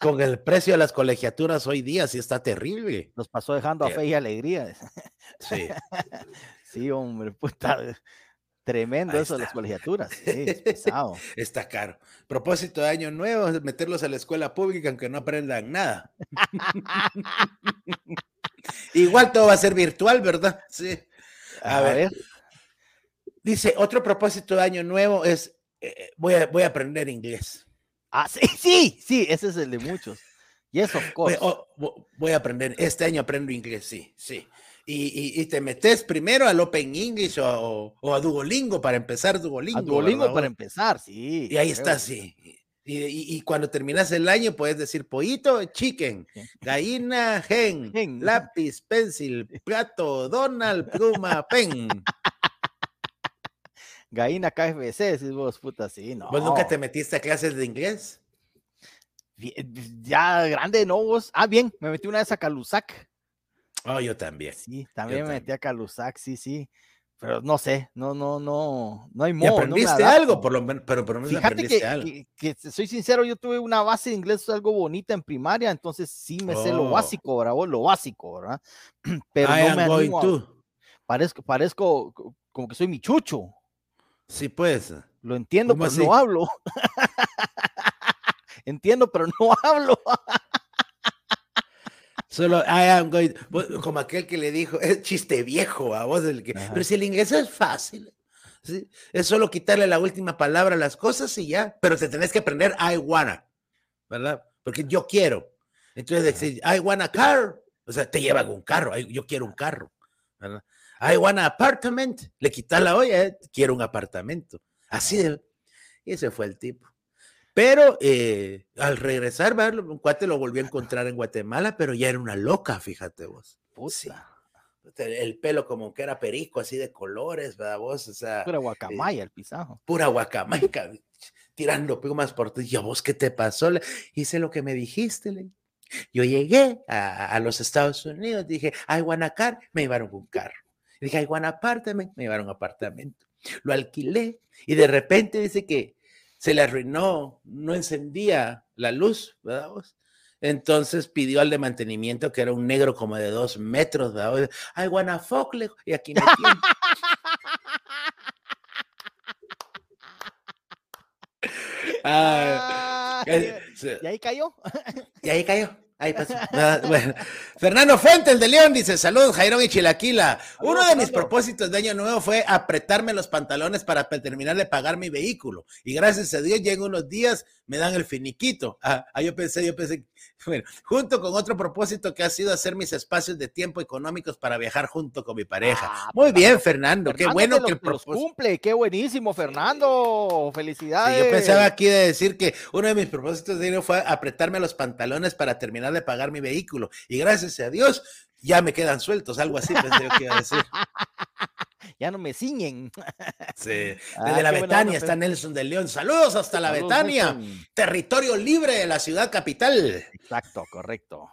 con el precio de las colegiaturas hoy día sí está terrible. Los pasó dejando a fe y alegría. Sí. Sí, hombre, puta. Tremendo eso de las colegiaturas. Sí, pesado. Está caro. Propósito de año nuevo es meterlos a la escuela pública aunque no aprendan nada. Igual todo va a ser virtual, ¿verdad? Sí. A, ver. Dice, otro propósito de año nuevo es, eh, eh, voy, a, voy a aprender inglés. Ah, sí, sí, sí, ese es el de muchos. Yes, of course. Voy, a aprender, este año aprendo inglés, sí, sí. Y, te metes primero al Open English o, a Duolingo para empezar Duolingo. A Duolingo para empezar, sí. Y ahí está, sí. Y, cuando terminas el año puedes decir pollito, chicken, gallina, gen, lápiz, pencil, plato, Donald, pluma, pen. Gallina KFC, si vos, puta, sí, no. ¿Vos nunca te metiste a clases de inglés? Ya grande, no, vos. Ah, bien, me metí una vez a Calusac. Oh, yo también. Sí, también me metí a Calusac, sí, sí. Pero no sé, no, no, no, no hay modo. ¿Y aprendiste algo, por lo menos, pero por lo menos Fíjate que, Que, soy sincero, yo tuve una base de inglés algo bonita en primaria, entonces sí me sé lo oh. básico, bravo, lo básico, ¿verdad? Pero no me animo Parezco, parezco como que soy mi chucho. Sí, pues. Lo entiendo, pero no hablo. entiendo, pero no hablo. Solo I am going, como aquel que le dijo, es chiste viejo a vos, el que, pero si el inglés es fácil. ¿sí? Es solo quitarle la última palabra a las cosas y ya, pero te tenés que aprender I wanna, ¿verdad? Porque yo quiero. Entonces decir I want a car, o sea, te llevan un carro, yo quiero un carro, ¿verdad? I want an apartment, le quitas la olla, eh, quiero un apartamento. Así de... Y ese fue el tipo. Pero eh, al regresar, un cuate lo volvió a encontrar en Guatemala, pero ya era una loca, fíjate vos. Puta. El pelo como que era perico, así de colores, ¿verdad vos? O sea. Pura eh, guacamaya el pisajo. Pura guacamaya, tirando más por ti. ¿Y a vos qué te pasó? Hice lo que me dijiste, le. Yo llegué a, los Estados Unidos, dije, I want a car, me llevaron un carro. Dije, I want apartment, me llevaron un apartamento. Lo alquilé y de repente dice que se le arruinó, no encendía la luz, ¿verdad? Entonces pidió al de mantenimiento, que era un negro como de dos metros, ¿verdad? Ay, guanafocle, y aquí me tiene. Ah, y ahí cayó. Y ahí cayó. Ah, Fernando Fuente, el de León, dice: Saludos, Jairón y Chilaquila. Uno de mis propósitos de año nuevo fue apretarme los pantalones para terminar de pagar mi vehículo. Y gracias a Dios, llegan unos días, me dan el finiquito. Ah, ah, yo pensé, yo pensé, bueno, junto con otro propósito que ha sido hacer mis espacios de tiempo económicos para viajar junto con mi pareja. Ah, Muy bien, Fernando, qué bueno que, los cumple, qué buenísimo, Fernando. Felicidades. yo pensaba aquí de decir que uno de mis propósitos de año fue apretarme los pantalones para terminar de pagar mi vehículo. Y gracias a Dios, ya me quedan sueltos, algo así pensé yo que iba a decir. ya no me ciñen. Sí. Desde la Betania está Nelson de León. Saludos hasta la Betania, territorio libre de la ciudad capital. Exacto, correcto.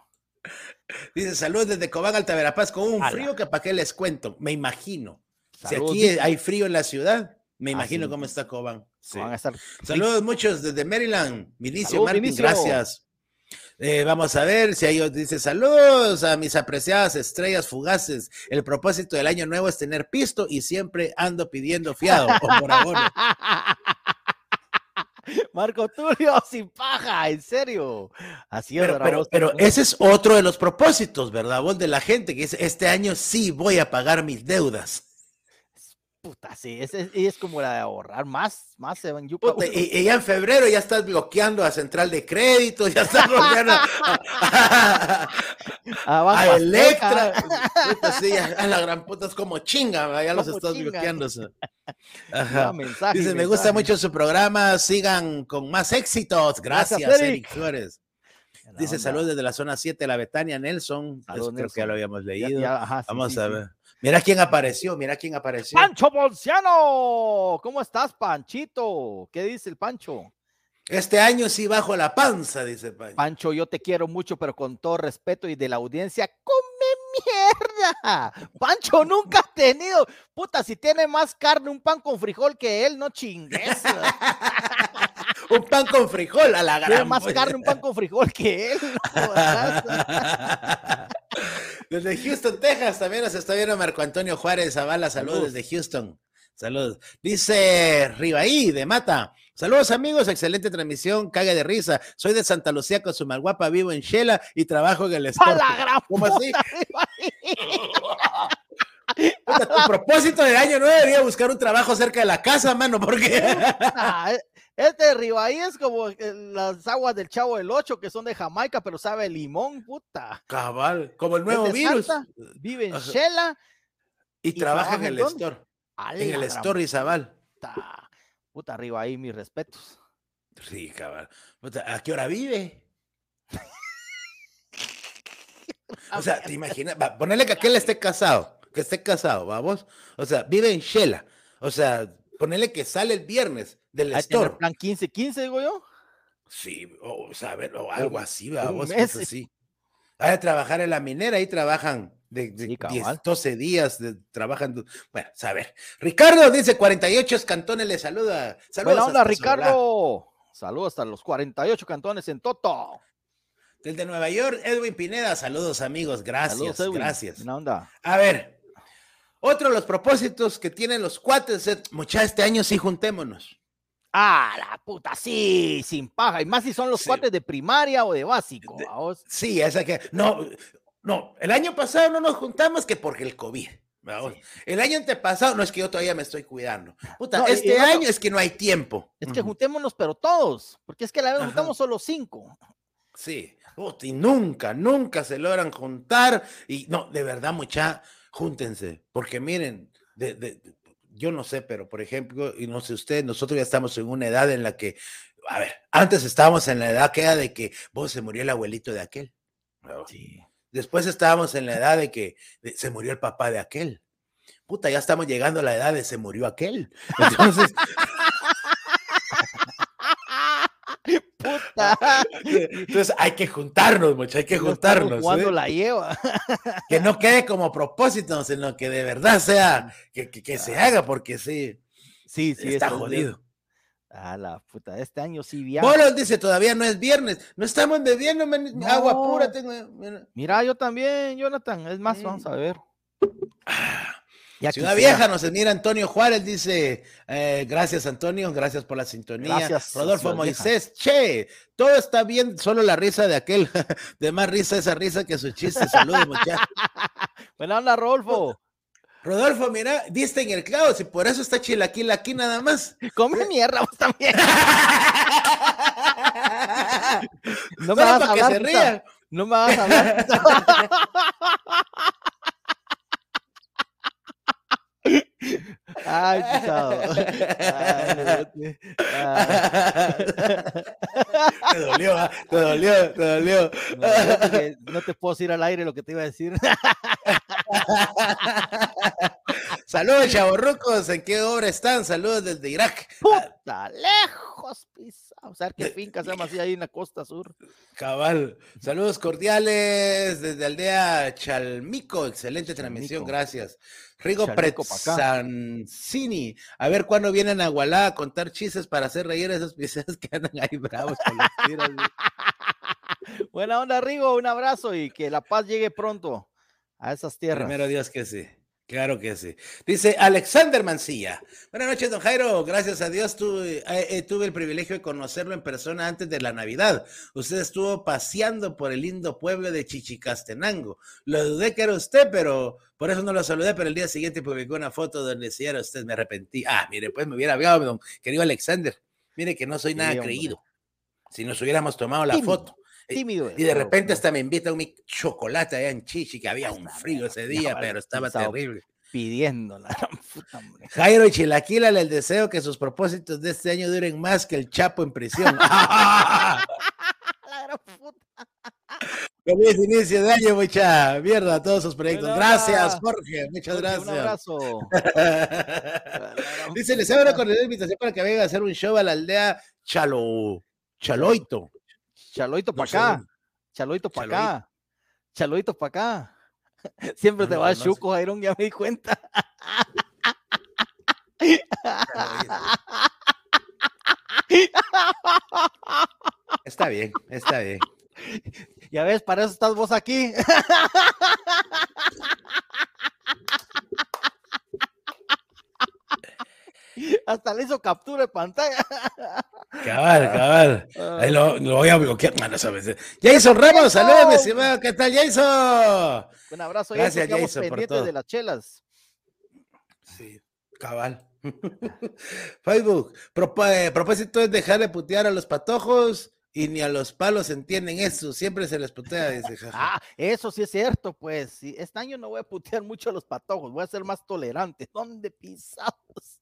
Dice saludos desde Cobán, Alta Verapaz, con un frío que para qué les cuento, me imagino. si aquí hay frío en la ciudad, me imagino cómo está Cobán. Saludos muchos desde Maryland. Vinicio Martín, gracias. Eh, vamos a ver si ellos dice saludos a mis apreciadas estrellas fugaces. El propósito del año nuevo es tener pisto y siempre ando pidiendo fiado por Marco Tulio sin paja, en serio. Así es, pero, pero, ese es otro de los propósitos, ¿verdad? Vos de la gente que dice, este año sí voy a pagar mis deudas. Puta, sí, es, es, como la de ahorrar más, más se van y, ya en febrero ya estás bloqueando a Central de Crédito, ya estás bloqueando a, a, Electra. sí, a la gran puta es como chinga, ya los estás bloqueando. Dice, me gusta mucho su programa, sigan con más éxitos. Gracias, Eric. Flores. Dice, saludos desde la zona 7 de la Betania, Nelson. Creo que ya lo habíamos leído. Vamos a ver. Mira quién apareció, mira quién apareció. Pancho Bolciano. ¿Cómo estás, Panchito? ¿Qué dice el Pancho? Este año sí bajo la panza, dice Pancho. Pancho, yo te quiero mucho, pero con todo respeto y de la audiencia, come mierda. Pancho nunca ha tenido, puta, si tiene más carne un pan con frijol que él, no chingues. un pan con frijol a la gran. Tiene más carne un pan con frijol que él. Desde Houston, Texas, también nos está viendo Marco Antonio Juárez Zavala. Saludos desde Houston. Saludos. Dice Ribaí de Mata. Saludos amigos, excelente transmisión, cague de risa. Soy de Santa Lucía con su malguapa, vivo en Shela y trabajo en el Sport. ¿Cómo así? tu propósito de año nuevo debería buscar un trabajo cerca de la casa, mano, porque este de Ribaí es como las aguas del Chavo del Ocho, que son de Jamaica, pero sabe limón, puta. Cabal, como el nuevo virus. vive en Shela. Y, trabaja en el store. En el store Isabal. Puta, puta, mis respetos. Sí, cabal. ¿A qué hora vive? o sea, te imaginas, ponerle que aquel esté casado, que esté casado, vamos. O sea, vive en Shela. O sea, ponerle que sale el viernes del store. plan 15-15, digo yo. Sí, o, sea, o algo así, vamos, así. Hay a trabajar en la minera, ahí trabajan de, 12 días, de, trabajan, bueno, a ver. Ricardo dice 48 cantones, le saluda. Saludos Buena onda, Ricardo. Saludos hasta los 48 cantones en Toto. Desde Nueva York, Edwin Pineda, saludos amigos, gracias, gracias. Buena onda. A ver, otro de los propósitos que tienen los cuates es, mucha, este año sí juntémonos. Ah, la puta, sí, sin paja. Y más si son los cuates de primaria o de básico. sí, esa que. No, no, el año pasado no nos juntamos que porque el COVID. El año antepasado, no es que yo todavía me estoy cuidando. Puta, este año es que no hay tiempo. Es que juntémonos, pero todos, porque es que la vez juntamos solo cinco. Sí, y nunca, nunca se logran juntar. Y no, de verdad, mucha, júntense, porque miren, de, yo no sé, pero por ejemplo, y no sé usted, nosotros ya estamos en una edad en la que, a ver, antes estábamos en la edad que era de que vos se murió el abuelito de aquel. Sí. Después estábamos en la edad de que se murió el papá de aquel. Puta, ya estamos llegando a la edad de se murió aquel. Entonces. Puta. Entonces hay que juntarnos, muchachos, hay que juntarnos. Cuando ¿eh? la lleva. Que no quede como propósito, sino que de verdad sea, que, que, se haga, porque sí. Sí, sí. Está jodido. A la puta, este año sí viaja. Bolos dice, todavía no es viernes. No estamos bebiendo agua pura. Tengo, mira. yo también, Jonathan. Es más, vamos a ver. Ya Ciudad Vieja nos mira Antonio Juárez, dice, eh, gracias Antonio, gracias por la sintonía. Gracias, Rodolfo Moisés, che, todo está bien, solo la risa de aquel, de más risa esa risa que su chiste. Saludos, muchachos. Buena onda, Rodolfo. Rodolfo, mira, diste en el clavo, si por eso está chilaquil aquí nada más. Come mierda vos también. no me vas a hablar. Que se ría. No me vas a hablar. Ay, pisado. Te dolió, ¿ah? te dolió, te dolió. No, te puedo decir al aire lo que te iba a decir. Saludos, chavorrucos. ¿En qué obra están? Saludos desde Irak. Puta, lejos, pisado. O sea, qué finca se llama así ahí en la costa sur. Cabal. Saludos cordiales desde aldea Chalmico. Excelente transmisión, gracias. Rigo Pretzancini. A ver cuándo vienen a Gualá a contar chistes para hacer reír a esos piezas que andan ahí bravos con los tiros. Buena onda, Rigo. Un abrazo y que la paz llegue pronto a esas tierras. Primero Dios que sí. Claro que sí. Dice Alexander Mancilla. Buenas noches, don Jairo. Gracias a Dios tuve, eh, eh, tuve, el privilegio de conocerlo en persona antes de la Navidad. Usted estuvo paseando por el lindo pueblo de Chichicastenango. Lo dudé que era usted, pero por eso no lo saludé, pero el día siguiente publicó una foto donde si era usted, me arrepentí. Ah, mire, pues me hubiera hablado, don querido Alexander. Mire que no soy nada creído. Si nos hubiéramos tomado la foto. Tímido. Y de repente hasta me invita un chocolate allá en Chichi, que había un frío ese día, pero estaba terrible. Pidiéndola. Jairo y Chilaquila el deseo que sus propósitos de este año duren más que el Chapo en prisión. la gran puta. Feliz inicio de año, mucha mierda a todos sus proyectos. Gracias, Jorge. Muchas gracias. Un abrazo. Dice, les abro con la invitación para que vengan a hacer un show a la aldea Chalo, Chaloito. Chaloito para acá. Chaloito para acá. Chaloito para acá. Siempre te va a chuco, Iron, ya me di cuenta. Está bien, está bien. Ya ves, para eso estás vos aquí. Hasta le hizo captura de pantalla. Cabal, cabal. Ahí lo, voy a bloquear. Mano, sabes. Jason Ramos, saludos, mi estimado. ¿Qué tal, Jason? Un abrazo. Gracias, Jason, por todo. de las chelas. Sí, cabal. Facebook, eh, propósito es dejar de putear a los patojos y ni a los palos entienden eso, siempre se les putea, dice Ah, eso sí es cierto, pues. Este año no voy a putear mucho a los patojos, voy a ser más tolerante. ¿Dónde pisados?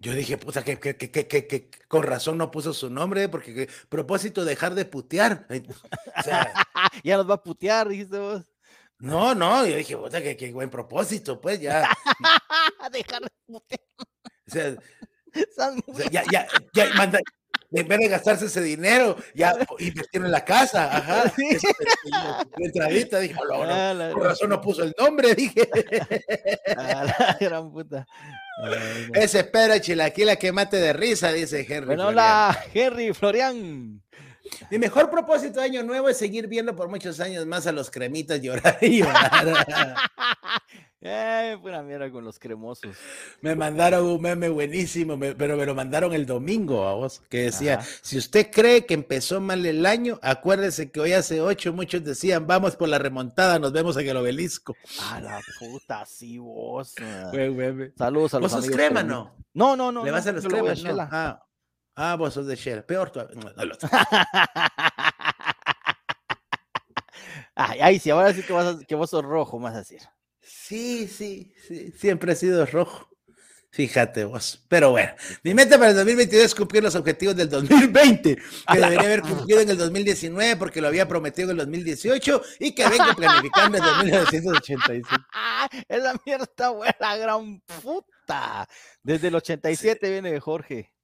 Yo dije, puta, que, que, que, que, con razón no puso su nombre, porque propósito dejar de putear. O sea, ya nos va a putear, dijiste vos. No, no, yo dije, puta, que, buen propósito, pues ya. dejar de putear. O sea, ya, ya, ya, manda, en vez de gastarse ese dinero, ya invertir en la casa, ajá. Sí. entradita, dije, no, no, por razón no puso el nombre, dije. la gran puta. Ese espera chilaquila que mate de risa, dice Henry. Bueno, hola, Henry Florian. Mi mejor propósito de año nuevo es seguir viendo por muchos años más a los cremitas llorar y llorar. Eh, buena mierda con los cremosos. Me mandaron un meme buenísimo, pero me lo mandaron el domingo a vos, que decía, si usted cree que empezó mal el año, acuérdese que hoy hace ocho muchos decían, vamos por la remontada, nos vemos en el obelisco. A la puta, sí, vos. Saludos a los ¿Vos crema, no? No, no, no. ¿Le vas a los cremas? Ah, ah, vos sos de Shell. Peor todavía. ay, ay, sí, ahora sí que, vas que vos sos rojo, más a decir. Sí, sí, sí, siempre ha sido rojo. Fíjate vos. Pero bueno, mi meta para el 2022 es cumplir los objetivos del 2020, que debería haber cumplido en el 2019 porque lo había prometido en el 2018 y que vengo planificando en 1985. Esa mierda buena, gran puta. Desde el 87 viene Jorge.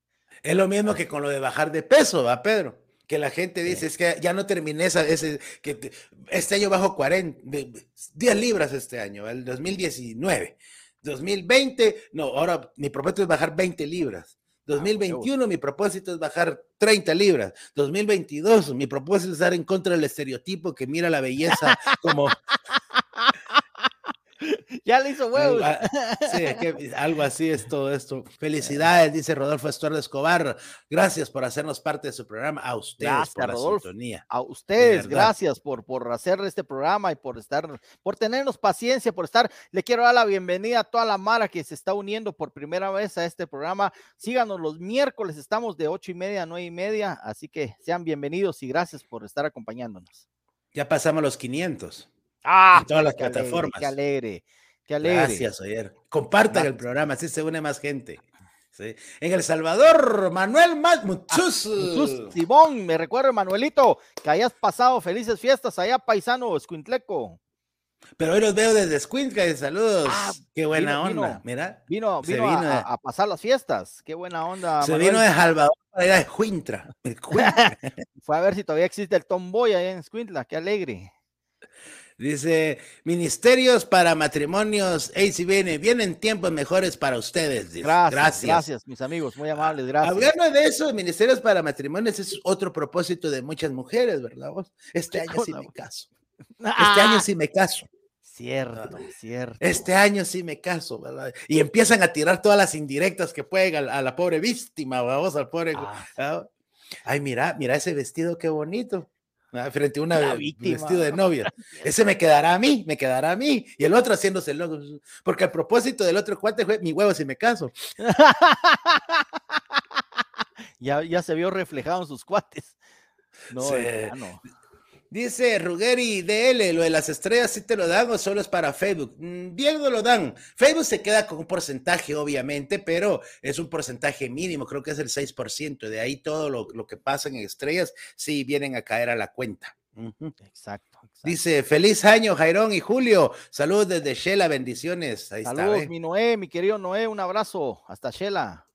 Es lo mismo que con lo de bajar de peso, ¿va, Pedro? que la gente dice, es que ya no terminé esa, ese, que este año bajo 40, 10 libras este año, el 2019. 2020, no, ahora mi propósito es bajar 20 libras. 2021, ah, mi propósito es bajar 30 libras. 2022, mi propósito es estar en contra del estereotipo que mira la belleza como, ya le hizo huevos. Sí, algo así es todo esto. Felicidades, dice Rodolfo Estuardo Escobar. Gracias por hacernos parte de su programa. A ustedes por la sintonía. A ustedes, gracias por, por hacer este programa y por estar, por tenernos paciencia, por estar. Le quiero dar la bienvenida a toda la Mara que se está uniendo por primera vez a este programa. Síganos los miércoles, estamos de ocho y media a nueve y media, así que sean bienvenidos y gracias por estar acompañándonos. Ya pasamos los 500. Ah, en todas las plataformas. qué alegre. Qué alegre. Gracias, Oyer. Compartan el programa, así se une más gente. En El Salvador, Manuel Matmuchus. Ah, Simón, me recuerdo, Manuelito, que hayas pasado felices fiestas allá, paisano, Escuintleco. Pero hoy los veo desde Escuintla, saludos. Ah, Qué buena onda, mira. Vino, vino, a, pasar las fiestas, qué buena onda. Se vino de Salvador para ir a Escuintla. Fue a ver si todavía existe el tomboy allá en Escuintla, qué alegre. Dice, ministerios para matrimonios, ACBN, vienen tiempos mejores para ustedes. Gracias, gracias, mis amigos, muy amables, gracias. Hablando de eso, ministerios para matrimonios es otro propósito de muchas mujeres, ¿verdad? Este año sí me caso. Este año sí me caso. Cierto, cierto. Este año sí me caso, ¿verdad? Y empiezan a tirar todas las indirectas que pueden a, la pobre víctima, vamos al pobre. Ah, Ay, mira, mira ese vestido, qué bonito frente a una vestido de novia. Ese me quedará a mí, me quedará a mí. Y el otro haciéndose el loco. Porque el propósito del otro cuate fue mi huevo si me caso. ya, ya se vio reflejado en sus cuates. No, no. Dice Ruggeri DL, lo de las estrellas sí te lo dan o solo es para Facebook. Mm, bien no lo dan. Facebook se queda con un porcentaje, obviamente, pero es un porcentaje mínimo, creo que es el 6%. De ahí todo lo, que pasa en estrellas sí vienen a caer a la cuenta. exacto, Dice, feliz año, Jairón y Julio. Saludos desde Shela, bendiciones. Ahí Saludos, mi Noé, mi querido Noé, un abrazo. Hasta Shela.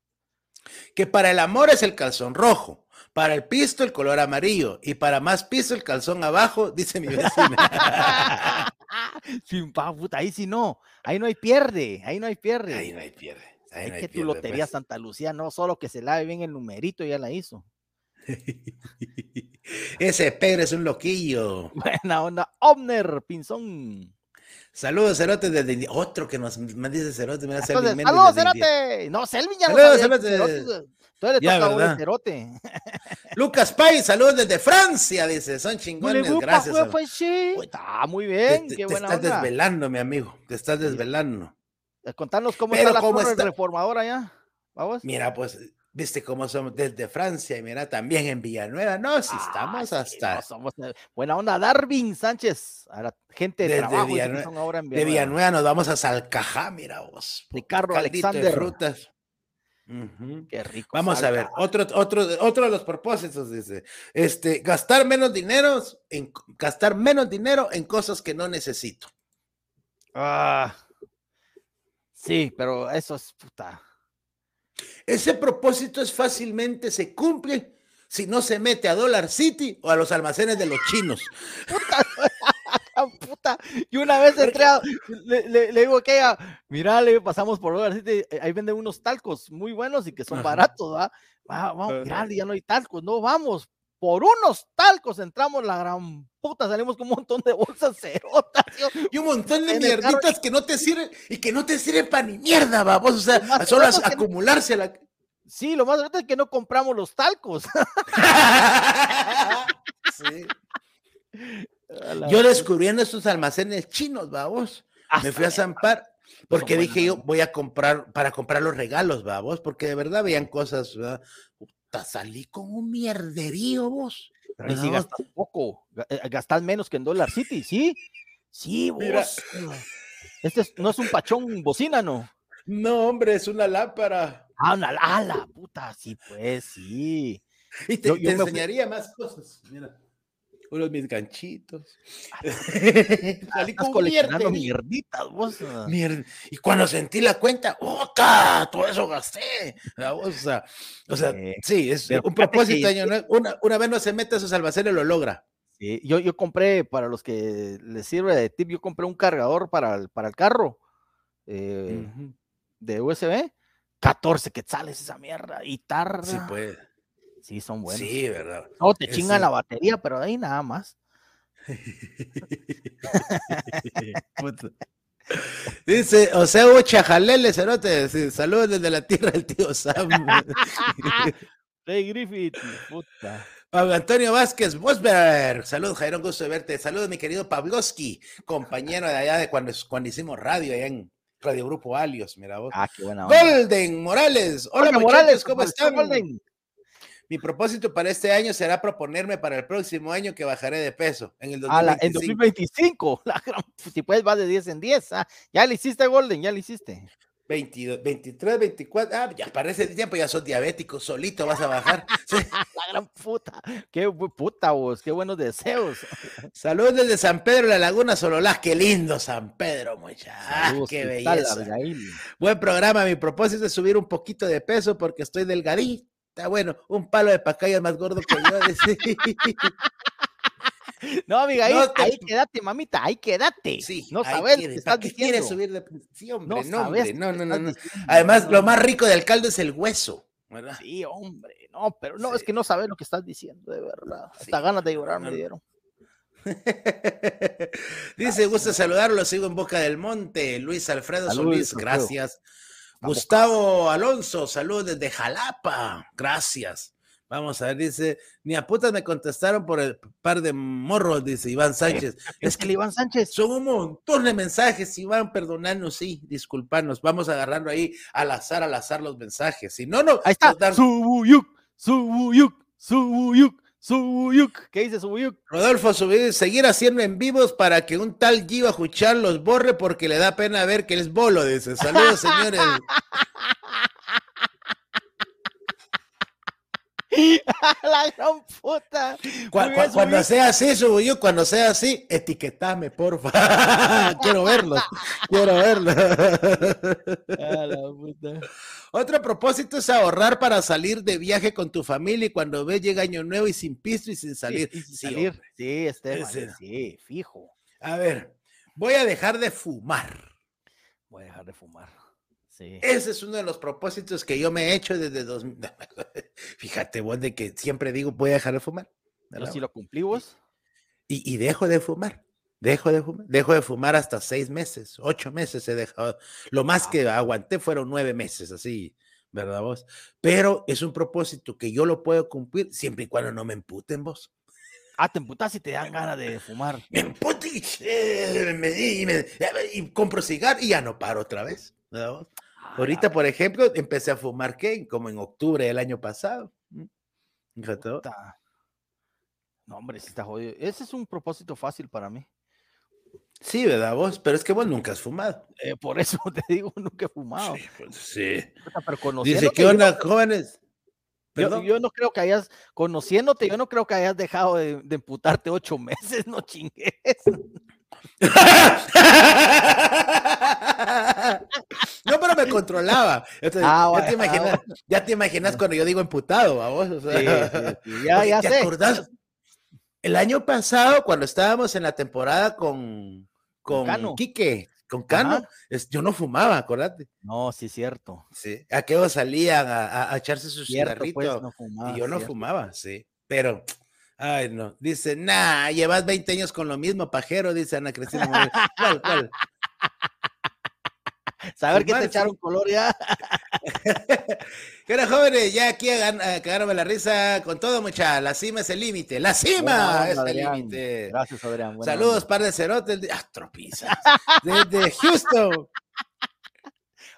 Que para el amor es el calzón rojo para el pisto, el color amarillo. Y para más piso, el calzón abajo, dice mi vecina. Sin puta, ahí sí no. Ahí no hay pierde. Ahí no hay pierde. Ahí no hay pierde. Ahí es que tu lotería pues. Santa Lucía no solo que se lave bien el numerito, ya la hizo. Ese Pedro es un loquillo. Buena onda. Omner, Pinzón. Saludos, Cerote, desde otro que nos dice Cerote. saludos, Cerote. No, Selvin ya Saludos, Cerote. Lucas Pay, saludos desde Francia, dice. Son chingones, gracias. Pues, sí. Está muy bien, te, qué buena Te estás desvelando, mi amigo. Te estás desvelando. Eh, contanos cómo está la cómo está... reformadora ya. Vamos. Mira, pues, viste cómo somos desde Francia y mira, también en Villanueva. No, si estamos hasta. somos... buena onda, Darwin Sánchez. Gente de trabajo Villanueva, De Villanueva nos vamos a Salcajá, mira vos. Ricardo Alexander. De Qué rico. Vamos a ver, otro, otro, otro de los propósitos dice, este, gastar menos dinero en gastar menos dinero en cosas que no necesito. Ah, sí, pero eso es puta. Ese propósito es fácilmente se cumple si no se mete a Dollar City o a los almacenes de los chinos. Puta. Y una vez entré, le, digo que ella, mira, le pasamos por eh, ahí venden unos talcos muy buenos y que son baratos, ¿va? vamos, mira, ya no hay talcos, no vamos. por unos talcos entramos la gran puta, salimos con un montón de bolsas cerotas. Y un montón de mierditas que no te sirven y que no te sirven para ni mierda, vamos, o sea, solo acumularse la... Sí, lo más es que no compramos los talcos. sí. Yo descubriendo estos almacenes chinos, vamos, me fui a zampar porque dije yo voy a comprar para comprar los regalos, vamos, porque de verdad veían cosas, salí con un mierderío vos. Pero si gastas poco, eh, gastas menos que en Dollar City, ¿sí? Sí, vos. Este no es un pachón bocina, ¿no? No, hombre, es una lámpara. Ah, una ala, puta, sí, pues, sí. Y te, enseñaría más cosas, mira uno de mis ganchitos. Salí con coleccionando mierditas, vos. Y cuando sentí la cuenta, ¡oca! Todo eso gasté. O sea, o sea sí, es un propósito. año, una, una, vez no se mete a sus almacenes, lo logra. Sí, yo, yo compré, para los que les sirve de tip, yo compré un cargador para el, para el carro eh, de USB. 14 quetzales esa mierda y tarda. Sí, puede. Sí, son buenos. Sí, verdad. No, te chingan la batería, pero ahí nada más. Dice, o sea, Hugo Chajalele, cerote, saludos desde la tierra del tío Sam. Rey Griffith, puta. Antonio Vázquez Bosberg, saludos Jairo, gusto de verte. Saludos mi querido Pavlovsky, compañero de allá de cuando, cuando hicimos radio allá en Radio Grupo Alios, mira vos. Ah, qué buena Golden Morales, hola, Morales, ¿cómo están? Golden. Mi propósito para este año será proponerme para el próximo año que bajaré de peso. En el 2025. en 2025. si puedes, va de 10 en 10. Ah, ya le hiciste, Golden, ya le hiciste. 22, 23, 24, ah, ya parece ese tiempo ya sos diabético, solito vas a bajar. La gran puta, qué puta vos, qué buenos deseos. Saludos desde San Pedro, la Laguna Sololás, qué lindo San Pedro, muchachos, qué belleza. Buen programa, mi propósito es subir un poquito de peso porque estoy delgadito bueno, un palo de pacaya más gordo que yo. No, amiga, ahí, quédate, mamita, ahí quédate. Sí, no sabes qué estás diciendo. quieres subir de sí, hombre, no, no, no, no, Además, lo más rico del caldo es el hueso, ¿verdad? Sí, hombre, no, pero no, es que no sabes lo que estás diciendo, de verdad. Hasta ganas de llorar me dieron. Dice, gusta saludarlo, sigo en Boca del Monte, Luis Alfredo Solís, gracias. Gustavo Alonso, saludos desde Jalapa. Gracias. Vamos a ver, dice, ni a putas me contestaron por el par de morros, dice Iván Sánchez. Es que Iván Sánchez. Son un montón de mensajes, Iván, perdonarnos, sí, disculparnos. Vamos agarrando ahí al azar, al azar los mensajes. Si no, no. Ahí está. Subuyuk, Subuyuk, Subuyuk. Subuyuk, ¿qué dice Subuyuk? Rodolfo Subuyuk, seguir haciendo en vivos para que un tal Giva Juchar los borre porque le da pena ver que es bolo, dice. Saludos, señores. la gran puta. cuando sea así, Subuyuk, cuando sea así, etiquetame, porfa. quiero verlo. Quiero verlo. la puta. Otro propósito es ahorrar para salir de viaje con tu familia y cuando ves llega año nuevo y sin pisto y sin salir. Sí, salir. sí sí, fijo. A ver, voy a dejar de fumar. Voy a dejar de fumar. Sí. Ese es uno de los propósitos que yo me he hecho desde 2000. Fíjate vos de que siempre digo voy a dejar de fumar. Pero si lo cumplí vos. y dejo de fumar. Dejo de fumar, dejo de fumar hasta seis meses, ocho meses he dejado. Lo más que aguanté fueron nueve meses, así, ¿verdad vos? Pero es un propósito que yo lo puedo cumplir siempre y cuando no me emputen vos. Ah, te emputas y te dan ganas de fumar. Me emputo y, eh, y, compro cigarro y ya no paro otra vez. ¿verdad vos? Ah, Ahorita, por ejemplo, empecé a fumar, ¿qué? Como en octubre del año pasado. No, hombre, si está jodido. Ese es un propósito fácil para mí. Sí, ¿verdad vos? Pero es que vos nunca has fumado. Eh, por eso te digo, nunca he fumado. Sí, pues, sí. Pero Dice, ¿qué onda, jóvenes? Yo, no creo que hayas, conociéndote, yo no creo que hayas dejado de, de emputarte ocho meses, no chingues. no, pero me controlaba. ah, ya, te imaginas, ya, te imaginas, cuando yo digo emputado, a vos. sí, Ya, ya sé. Acordás? El año pasado, cuando estábamos en la temporada con, con Quique, con Cano, yo no fumaba, acordate. No, sí es cierto. Sí, aquellos salían a, a, echarse su cigarrito pues, y yo no fumaba, sí. Pero Ay, no. Dice, nah, llevas 20 años con lo mismo, pajero, dice Ana Cristina. ¿Cuál, cuál? Saber que te echaron color ya. ¿Qué era, jóvenes? Ya aquí cagaron la risa con todo, mucha. La cima es el límite. La cima es el límite. Gracias, Adrián. Saludos, par de cerotes. De... Ah, Desde Houston.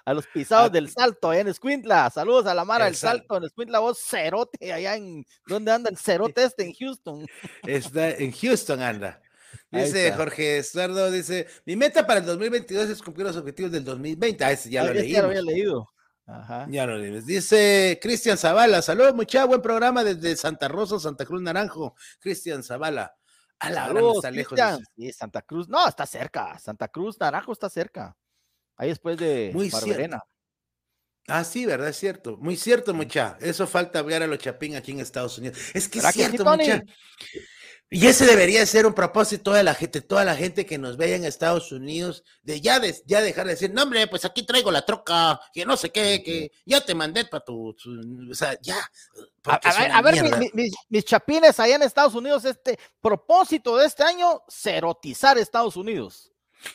A los pisados ah, del salto allá en Escuintla. Saludos a la Mara del Salto en Escuintla. Vos, cerote, allá en. ¿Dónde anda el cerote este? En Houston. Está en Houston, anda. Dice Jorge Estuardo, dice, mi meta para el 2022 es cumplir los objetivos del 2020. Ah, ese ya lo leí. Ya lo había leído. Ajá. Ya lo leí. Dice Cristian Zavala, saludos mucha, buen programa desde Santa Rosa, Santa Cruz Naranjo. Cristian Zavala. A la hora está lejos. Sí, Santa Cruz, no, está cerca. Santa Cruz Naranjo está cerca. Ahí después de Muy Barberena. Ah, sí, ¿verdad? Es cierto. Muy cierto, mucha. Eso falta hablar a los chapín aquí en Estados Unidos. Es que es cierto, mucha. Y ese debería ser un propósito de la gente, toda la gente que nos vea en Estados Unidos, de ya, de, ya dejar de decir, no, hombre, pues aquí traigo la troca, que no sé qué, que ya te mandé para tu, o sea, ya. A, ver, mis, chapines allá en Estados Unidos, este propósito de este año, cerotizar Estados Unidos.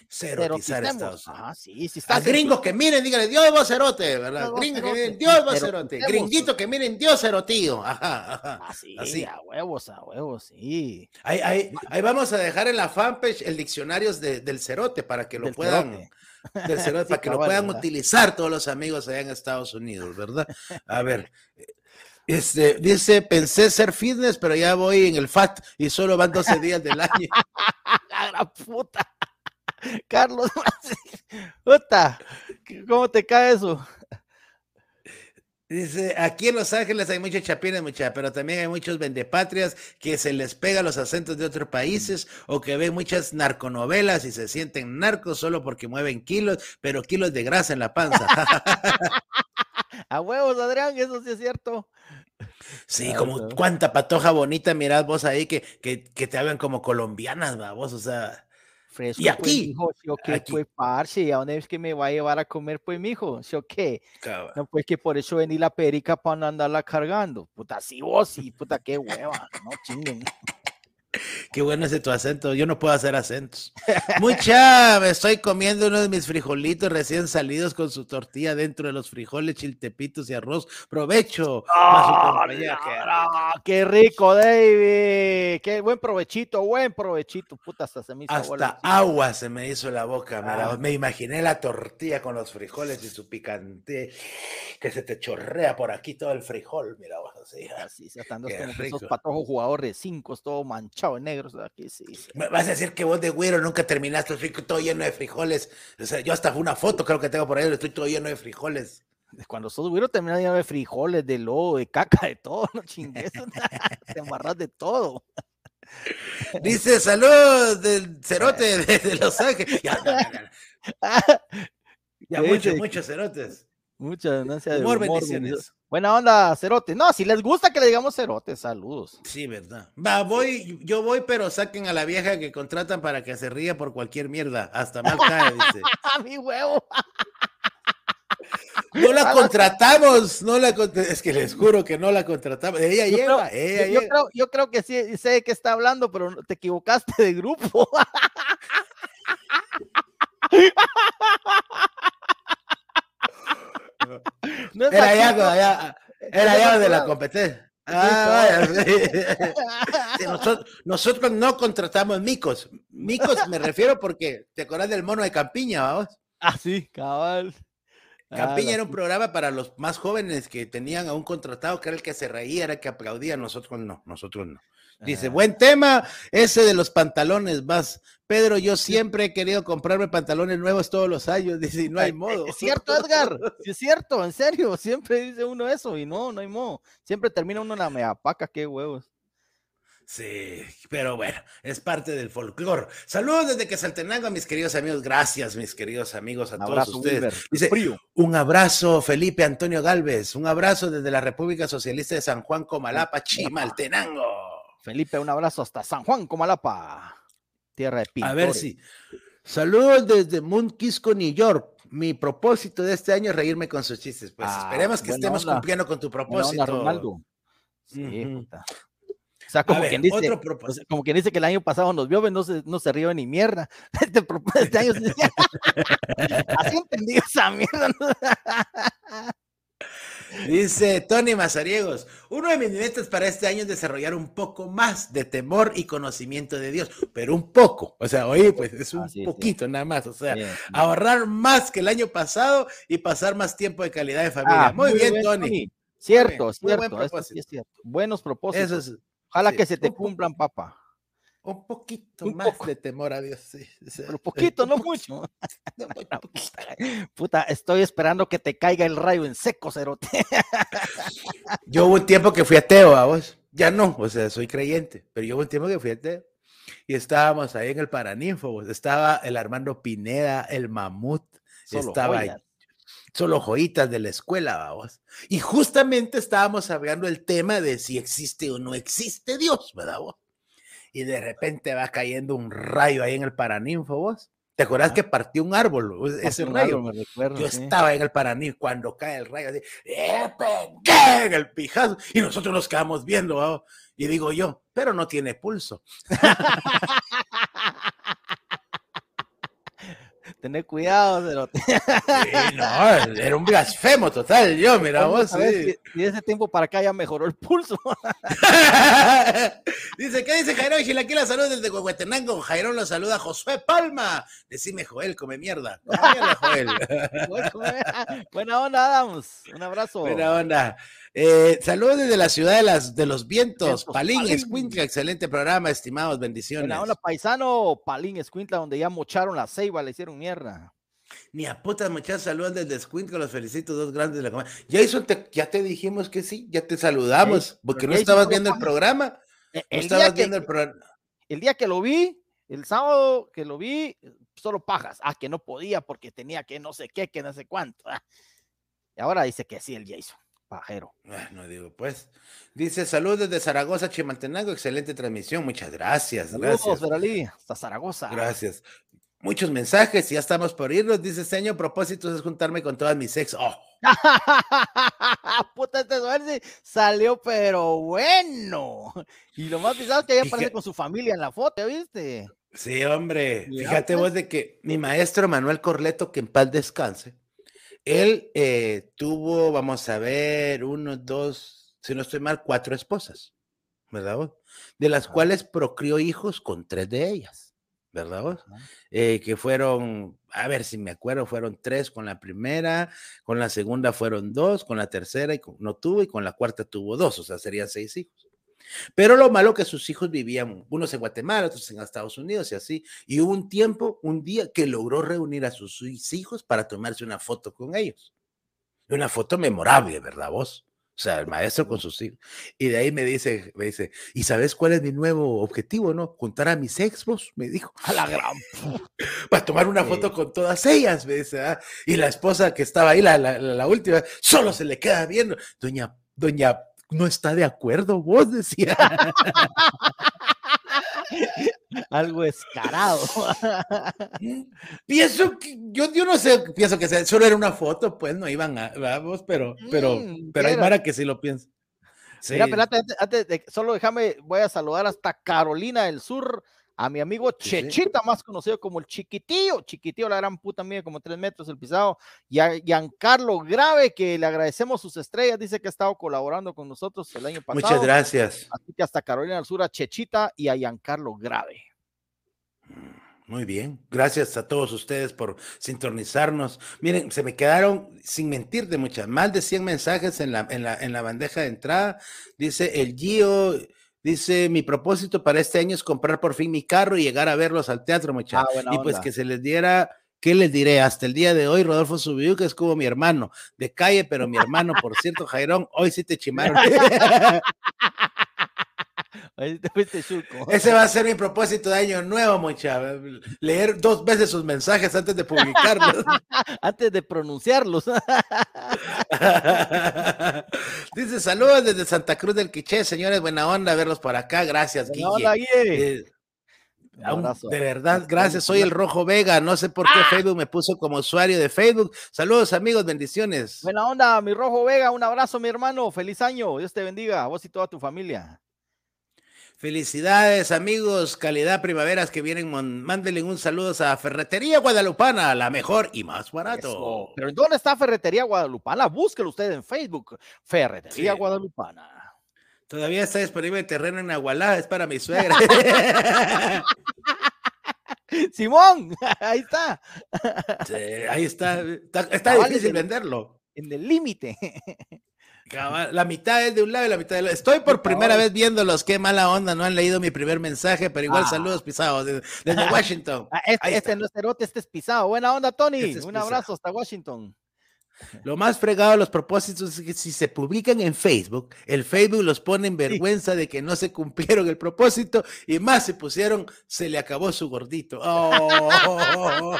Cerotizar Estados Unidos. sí, si está gringos que miren, díganle, Dios va cerote, ¿verdad? Gringos que miren, Dios va cerote. Gringuito que miren, Dios cerotío. Ajá, ajá. Así, Así. a huevos, a huevos, sí. Ahí, ahí, ahí, vamos a dejar en la fanpage el diccionario del cerote para que lo puedan. Del cerote, para que lo puedan utilizar todos los amigos allá en Estados Unidos, ¿verdad? A ver, este, dice, pensé ser fitness, pero ya voy en el FAT y solo van 12 días del año. la puta. Carlos, puta, ¿cómo te cae eso? Dice, aquí en Los Ángeles hay muchos chapines, mucha, pero también hay muchos vendepatrias que se les pega los acentos de otros países o que ven muchas narconovelas y se sienten narcos solo porque mueven kilos, pero kilos de grasa en la panza. A huevos, Adrián, eso sí es cierto. Sí, como cuánta patoja bonita mirad vos ahí que, que, que te hablan como colombianas, vos, o sea. Fresco, y aquí, pues, mijo, ¿sí o Pues, parce, ¿a dónde es que me va a llevar a comer, pues, mijo? ¿Sí o qué? No, pues, que por eso vení la perica para no andarla cargando. Puta, sí, vos, sí, puta, qué hueva, no chinguen. Qué bueno ese tu acento. Yo no puedo hacer acentos. Mucha, me estoy comiendo uno de mis frijolitos recién salidos con su tortilla dentro de los frijoles, chiltepitos y arroz. Provecho. qué rico, David. Qué buen provechito, buen provechito. Puta, hasta se me hizo Hasta agua se me hizo la boca. Ah. Me, imaginé la tortilla con los frijoles y su picante que se te chorrea por aquí todo el frijol. Mira, así. Así, estando esos patojos jugadores cinco, todo manchado negros aquí, sí, Vas a decir que vos de güero nunca terminaste todo lleno de frijoles. O sea, yo hasta una foto creo que tengo por ahí, estoy todo lleno de frijoles. Cuando sos güero terminas lleno de frijoles, de lodo, de caca, de todo, no chingues. Te amarras de todo. Dice, salud del cerote de, Los Ángeles. Ya, ya, muchos, muchos cerotes. Muchas gracias. Humor, humor bendiciones. Buena onda, Cerote. No, si les gusta que le digamos Cerote, saludos. Sí, verdad. Va, voy, yo voy, pero saquen a la vieja que contratan para que se ría por cualquier mierda. Hasta mal cae, dice. Mi huevo. No la contratamos, no la es que les juro que no la contratamos. Ella yo lleva, creo, ella yo, Creo, yo creo que sí sé de qué está hablando, pero te equivocaste de grupo. era ya, era ya de la competencia. Ah, nosotros, no contratamos micos. Micos me refiero porque te acuerdas del mono de Campiña, vamos. Ah, sí, cabal. Campiña ah, era un programa para los más jóvenes que tenían a un contratado que era el que se reía, era el que aplaudía, nosotros no, nosotros no. Dice, buen tema, ese de los pantalones, vas. Pedro, yo siempre he querido comprarme pantalones nuevos todos los años, dice, no hay modo. Es cierto, Edgar, es cierto, en serio, siempre dice uno eso y no, no hay modo. Siempre termina uno en la meapaca, qué huevos. Sí, pero bueno, es parte del folclore. Saludos desde que Saltenango, mis queridos amigos. Gracias, mis queridos amigos, a todos ustedes. Dice, un abrazo, Felipe Antonio Galvez. Un abrazo desde la República Socialista de San Juan Comalapa, Chimaltenango. Felipe, un abrazo hasta San Juan Comalapa, tierra de pintores. A ver si. Saludos desde Quisco, New York. Mi propósito de este año es reírme con sus chistes. Pues ah, esperemos que estemos cumpliendo con tu propósito. Ronaldo. Sí, O sea, como, quien dice, como quien dice que el año pasado nos vio, no se, no se rió ni mierda. Este, este año Así entendí esa mierda. Dice Tony Mazariegos, uno de mis metas para este año es desarrollar un poco más de temor y conocimiento de Dios, pero un poco, o sea, oye, pues es un poquito nada más, o sea, ahorrar más que el año pasado y pasar más tiempo de calidad de familia. Ah, muy, bien, Tony. Cierto, cierto, cierto. Buenos propósitos. Ojalá que se te cumplan, papá. Un poquito más de temor a Dios, sí. Pero poquito, no mucho. Puta, estoy esperando que te caiga el rayo en seco, cerote. Yo hubo un tiempo que fui ateo, a vos. Ya no, o sea, soy creyente, pero yo hubo un tiempo que fui ateo. Y estábamos ahí en el Paraninfo, estaba el Armando Pineda, el Mamut, estaba ahí solo joyitas de la escuela, vamos. Y justamente estábamos hablando el tema de si existe o no existe Dios, ¿verdad? Vos? Y de repente va cayendo un rayo ahí en el Paraninfo, vos. ¿Te acuerdas que partió un árbol? Ese rayo. me recuerdo, Yo estaba en el Paraninfo cuando cae el rayo, así, ¡eh, en el pijazo! Y nosotros nos quedamos viendo, y digo yo, pero no tiene pulso. Tener cuidado, Sí, no, era un blasfemo total, yo, mira vos. Sí. Y de ese tiempo para acá ya mejoró el pulso. dice, ¿qué dice Jairón? Aquí la salud desde Huehuetenango. Jairón lo saluda Josué Palma. Decime, Joel, come mierda. Come mierda, Joel. Buena onda, Adams. Un abrazo. Buena onda. Eh, saludos desde la ciudad de, las, de los vientos, Palín, Escuintla, excelente programa, estimados, bendiciones. Hola, paisano, Palín, Escuintla, donde ya mocharon la ceiba, le hicieron mierda. Ni a putas, muchachos, saludos desde Escuintla, los felicito, dos grandes de la Ya hizo, ya te dijimos que sí, ya te saludamos, porque no estabas viendo el programa. E, el, estabas viendo el programa. El día que lo vi, el sábado que lo vi, solo pajas. Ah, que no podía porque tenía que no sé qué, que no sé cuánto. Ah. Y ahora dice que sí, el Jason. Pajero. No digo, pues. Dice, saludos desde Zaragoza, Chimaltenango, excelente transmisión, muchas gracias. Saludos, gracias. hasta Zaragoza. Gracias. Muchos mensajes, ya estamos por irnos. Dice, señor, propósito es juntarme con todas mis ex. Oh. Puta, este suerte salió, pero bueno. Y lo más pisado es que ella aparece con su familia en la foto, ¿viste? Sí, hombre. Fíjate pues. vos de que mi maestro Manuel Corleto, que en paz descanse, él eh, tuvo, vamos a ver, uno, dos, si no estoy mal, cuatro esposas, ¿verdad? De las cuales procrió hijos con tres de ellas, ¿verdad? Eh, que fueron, a ver si me acuerdo, fueron tres con la primera, con la segunda fueron dos, con la tercera y no tuvo, y con la cuarta tuvo dos, o sea, serían seis hijos. Pero lo malo que sus hijos vivían, unos en Guatemala, otros en Estados Unidos y así. Y hubo un tiempo, un día, que logró reunir a sus hijos para tomarse una foto con ellos. Una foto memorable, ¿verdad vos? O sea, el maestro con sus hijos. Y de ahí me dice, me dice, ¿y sabes cuál es mi nuevo objetivo, no? Juntar a mis expos, me dijo. A la gran. Para tomar una foto con todas ellas, me dice. ¿ah? Y la esposa que estaba ahí, la, la, la, última, solo se le queda viendo. Doña, doña no está de acuerdo, vos decía. Algo escarado. pienso que, yo, yo no sé, pienso que solo era una foto, pues no iban a, vamos, pero, pero, mm, pero hay Mara que sí lo piensa. Mira, espérate, antes, de, solo déjame, voy a saludar hasta Carolina del Sur, a mi amigo Chechita, más conocido como el Chiquitillo, Chiquitillo, la gran puta mía, como tres metros el pisado, y a Giancarlo Grave, que le agradecemos sus estrellas, dice que ha estado colaborando con nosotros el año pasado. Muchas gracias. Así que hasta Carolina del Sur, a Chechita y a Giancarlo Grave. Mm, muy bien, gracias a todos ustedes por sintonizarnos. Miren, se me quedaron, sin mentir, de muchas, más de 100 mensajes en la, en la, en la bandeja de entrada. Dice el Gio, Dice, mi propósito para este año es comprar por fin mi carro y llegar a verlos al teatro, muchachos. Ah, y pues que se les diera, ¿qué les diré? Hasta el día de hoy, Rodolfo Subiu, que es como mi hermano, de calle, pero mi hermano, por cierto, Jairón, hoy sí te chimaron. Ese va a ser mi propósito de año nuevo, mucha. Leer dos veces sus mensajes antes de publicarlos. antes de pronunciarlos. Dice saludos desde Santa Cruz del Quiché, señores, buena onda verlos por acá. Gracias, Guille. Eh, de verdad, gracias. Soy el Rojo Vega. No sé por qué ¡Ah! Facebook me puso como usuario de Facebook. Saludos, amigos, bendiciones. Buena onda, mi Rojo Vega. Un abrazo, mi hermano. Feliz año. Dios te bendiga, a vos y toda tu familia. Felicidades, amigos, calidad primaveras que vienen. Mándenle un saludo a Ferretería Guadalupana, la mejor y más barato. Pero ¿dónde está Ferretería Guadalupana? Búsquelo usted en Facebook. Ferretería Guadalupana. Todavía está disponible el terreno en Agualá, es para mi suegra. Simón, ahí está. ahí está. Está, difícil venderlo. En el límite. La mitad es de un lado y la mitad del otro. Estoy por primera vez viéndolos. Qué mala onda. No han leído mi primer mensaje, pero igual ah. saludos pisados desde, Washington. Ah, este, este no es cerote, este es pisado. Buena onda, Tony. Este un abrazo hasta Washington. Lo más fregado de los propósitos es que si se publican en Facebook, el Facebook los pone en vergüenza de que no se cumplieron el propósito y más se pusieron, se le acabó su gordito. Oh.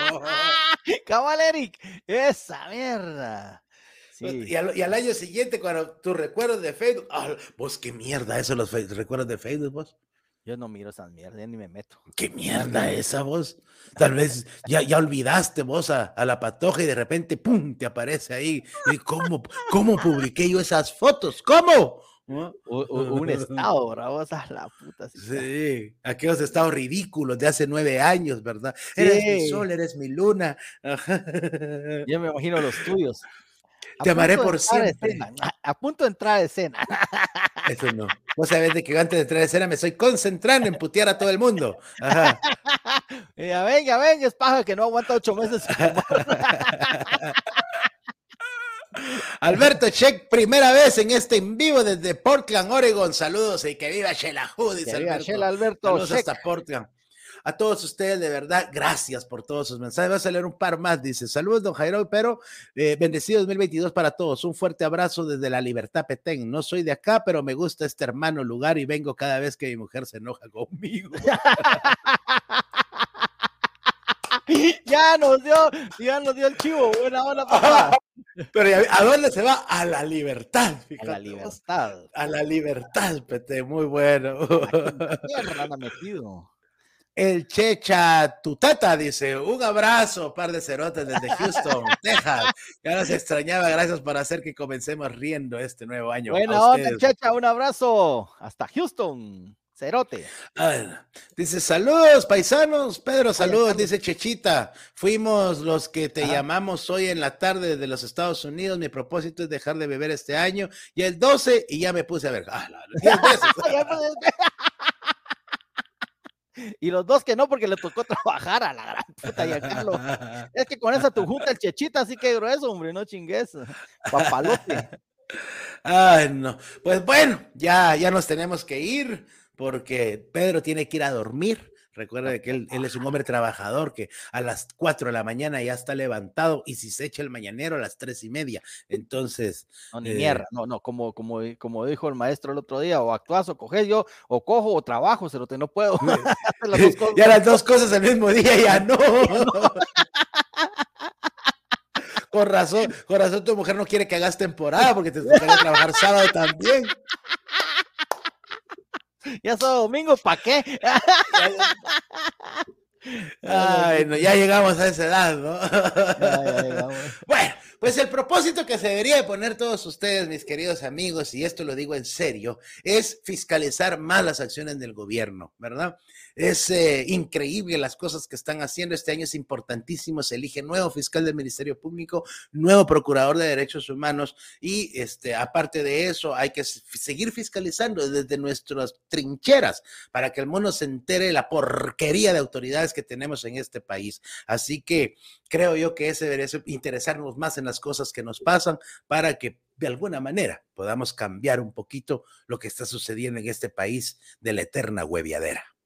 Cabal Eric, esa mierda. Pues, y, al, año siguiente, cuando tus recuerdos de Facebook, ah, vos qué mierda eso, los recuerdos de Facebook, vos. Yo no miro esas mierdas, ni me meto. ¿Qué mierda esa vos? Tal vez ya, ya olvidaste vos a, la patoja y de repente, ¡pum!, te aparece ahí. ¿Y cómo, cómo publiqué yo esas fotos? ¿Cómo? un estado, bravo, la puta. Sí, aquellos estados ridículos de hace nueve años, ¿verdad? Eres mi sol, eres mi luna. Yo me imagino los tuyos. Te amaré por siempre. A punto de entrar a escena. Eso no. Vos sabés de que antes de entrar a escena me estoy concentrando en putear a todo el mundo. Ajá. Ya ven, ya ven, es paja que no aguanta ocho meses. Alberto Check, primera vez en este en vivo desde Portland, Oregon. Saludos y que viva Shela Hood. Viva Shela Alberto. Saludos hasta Portland. A todos ustedes, de verdad, gracias por todos sus mensajes. Vas a leer un par más, dice. Saludos, don Jairo, pero eh, bendecido 2022 para todos. Un fuerte abrazo desde la Libertad Petén. No soy de acá, pero me gusta este hermano lugar y vengo cada vez que mi mujer se enoja conmigo. ya nos dio, ya nos dio el chivo. Buena onda, papá. Pero ¿a dónde se va? A la libertad. a la libertad. A la libertad, Pete. Muy bueno. ¿Qué metido? El Checha Tutata dice, un abrazo, par de cerotes desde Houston, Texas. Ya nos extrañaba, gracias por hacer que comencemos riendo este nuevo año. Buena onda, Checha, un abrazo. Hasta Houston, cerote. dice, saludos, paisanos. Pedro, saludos, dice Chechita. Fuimos los que te llamamos hoy en la tarde de los Estados Unidos. Mi propósito es dejar de beber este año. Y el 12, y ya me puse a ver. Ah, Y los dos que no, porque le tocó trabajar a la gran puta y a Carlos. Es que con esa tu junta el chechita, así que grueso, hombre, no chingues. Papalote. Ay, no. Pues bueno, ya, ya nos tenemos que ir porque Pedro tiene que ir a dormir. Recuerda que él, es un hombre trabajador que a las 4 de la mañana ya está levantado y si se echa el mañanero a las tres y media. Entonces. No, ni mierda. Eh, no, no, como, como, como dijo el maestro el otro día, o actúas o coges yo, o cojo o trabajo, se lo te no puedo. ya las dos cosas el mismo día, ya no. con razón, con razón tu mujer no quiere que hagas temporada porque te toca trabajar sábado también. Ya son domingos, ¿para qué? Ay, no, ya llegamos a esa edad, ¿no? bueno, pues el propósito que se debería de poner todos ustedes, mis queridos amigos, y esto lo digo en serio, es fiscalizar más las acciones del gobierno, ¿verdad? Es eh, increíble las cosas que están haciendo. Este año es importantísimo. Se elige nuevo fiscal del Ministerio Público, nuevo procurador de derechos humanos y este, aparte de eso, hay que seguir fiscalizando desde nuestras trincheras para que el mundo se entere la porquería de autoridades que tenemos en este país. Así que creo yo que ese debería interesarnos más en las cosas que nos pasan para que de alguna manera podamos cambiar un poquito lo que está sucediendo en este país de la eterna hueviadera.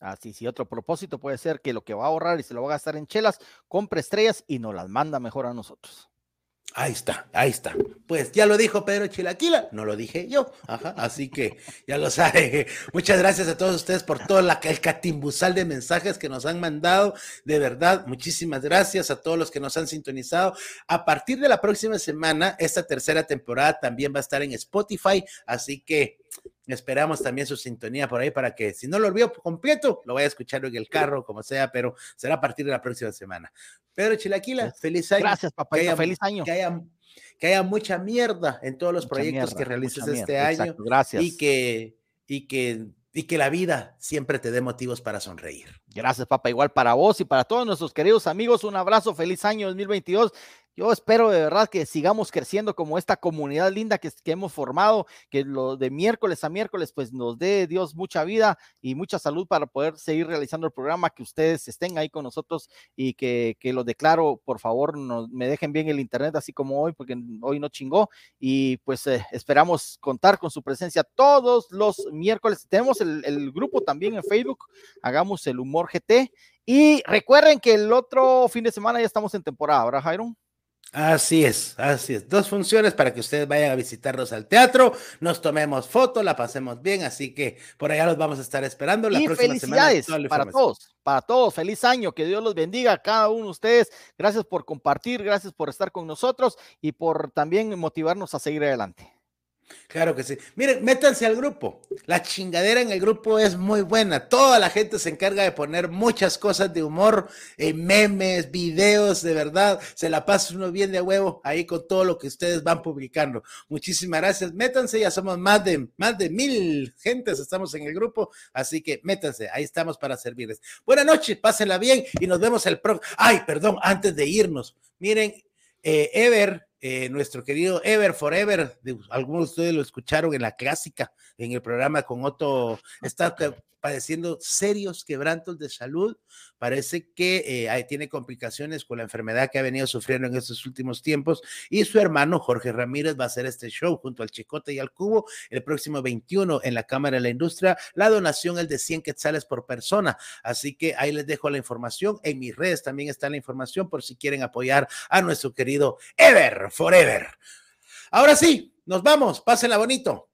Así, sí, otro propósito puede ser que lo que va a ahorrar y se lo va a gastar en chelas, compre estrellas y nos las manda mejor a nosotros. Ahí está, ahí está. Pues ya lo dijo Pedro Chilaquila, no lo dije yo. Ajá, así que ya lo sabe. Muchas gracias a todos ustedes por todo la, el catimbusal de mensajes que nos han mandado. De verdad, muchísimas gracias a todos los que nos han sintonizado. A partir de la próxima semana, esta tercera temporada también va a estar en Spotify, así que Esperamos también su sintonía por ahí para que si no lo olvido completo, lo vaya a escuchar en el carro, como sea, pero será a partir de la próxima semana. Pedro Chilaquila, feliz año. Gracias, papá. feliz año. Que haya, que haya, mucha mierda en todos los proyectos que realices este año. gracias. Y que, y que y que la vida siempre te dé motivos para sonreír. Gracias, papá. Igual para vos y para todos nuestros queridos amigos. Un abrazo. Feliz año 2022 yo espero de verdad que sigamos creciendo como esta comunidad linda que, hemos formado, que lo de miércoles a miércoles pues nos dé Dios mucha vida y mucha salud para poder seguir realizando el programa, que ustedes estén ahí con nosotros y que, que lo declaro, por favor, nos, me dejen bien el internet así como hoy, porque hoy no chingó y pues eh, esperamos contar con su presencia todos los miércoles. Tenemos el, el grupo también en Facebook, hagamos el humor GT y recuerden que el otro fin de semana ya estamos en temporada, ¿verdad, Jairo? Así es, así es. Dos funciones para que ustedes vayan a visitarnos al teatro, nos tomemos foto, la pasemos bien, así que por allá los vamos a estar esperando la y próxima felicidades para todos, para todos. Feliz año, que Dios los bendiga a cada uno de ustedes. Gracias por compartir, gracias por estar con nosotros y por también motivarnos a seguir adelante. Claro que sí. Miren, métanse al grupo. La chingadera en el grupo es muy buena. Toda la gente se encarga de poner muchas cosas de humor, eh, memes, videos, de verdad. Se la pasa uno bien de huevo ahí con todo lo que ustedes van publicando. Muchísimas gracias. Métanse, ya somos más de, más de mil gentes, estamos en el grupo. Así que métanse, ahí estamos para servirles. Buenas noches, pásenla bien y nos vemos el próximo. Ay, perdón, antes de irnos. Miren, eh, Ever eh, nuestro querido Ever Forever, algunos de ustedes lo escucharon en la clásica, en el programa con Otto, está padeciendo serios quebrantos de salud. Parece que eh, tiene complicaciones con la enfermedad que ha venido sufriendo en estos últimos tiempos. Y su hermano Jorge Ramírez va a hacer este show junto al Chicote y al Cubo el próximo 21 en la Cámara de la Industria. La donación es de 100 quetzales por persona. Así que ahí les dejo la información. En mis redes también está la información por si quieren apoyar a nuestro querido Ever Forever. Ahora sí, nos vamos. Pásenla bonito.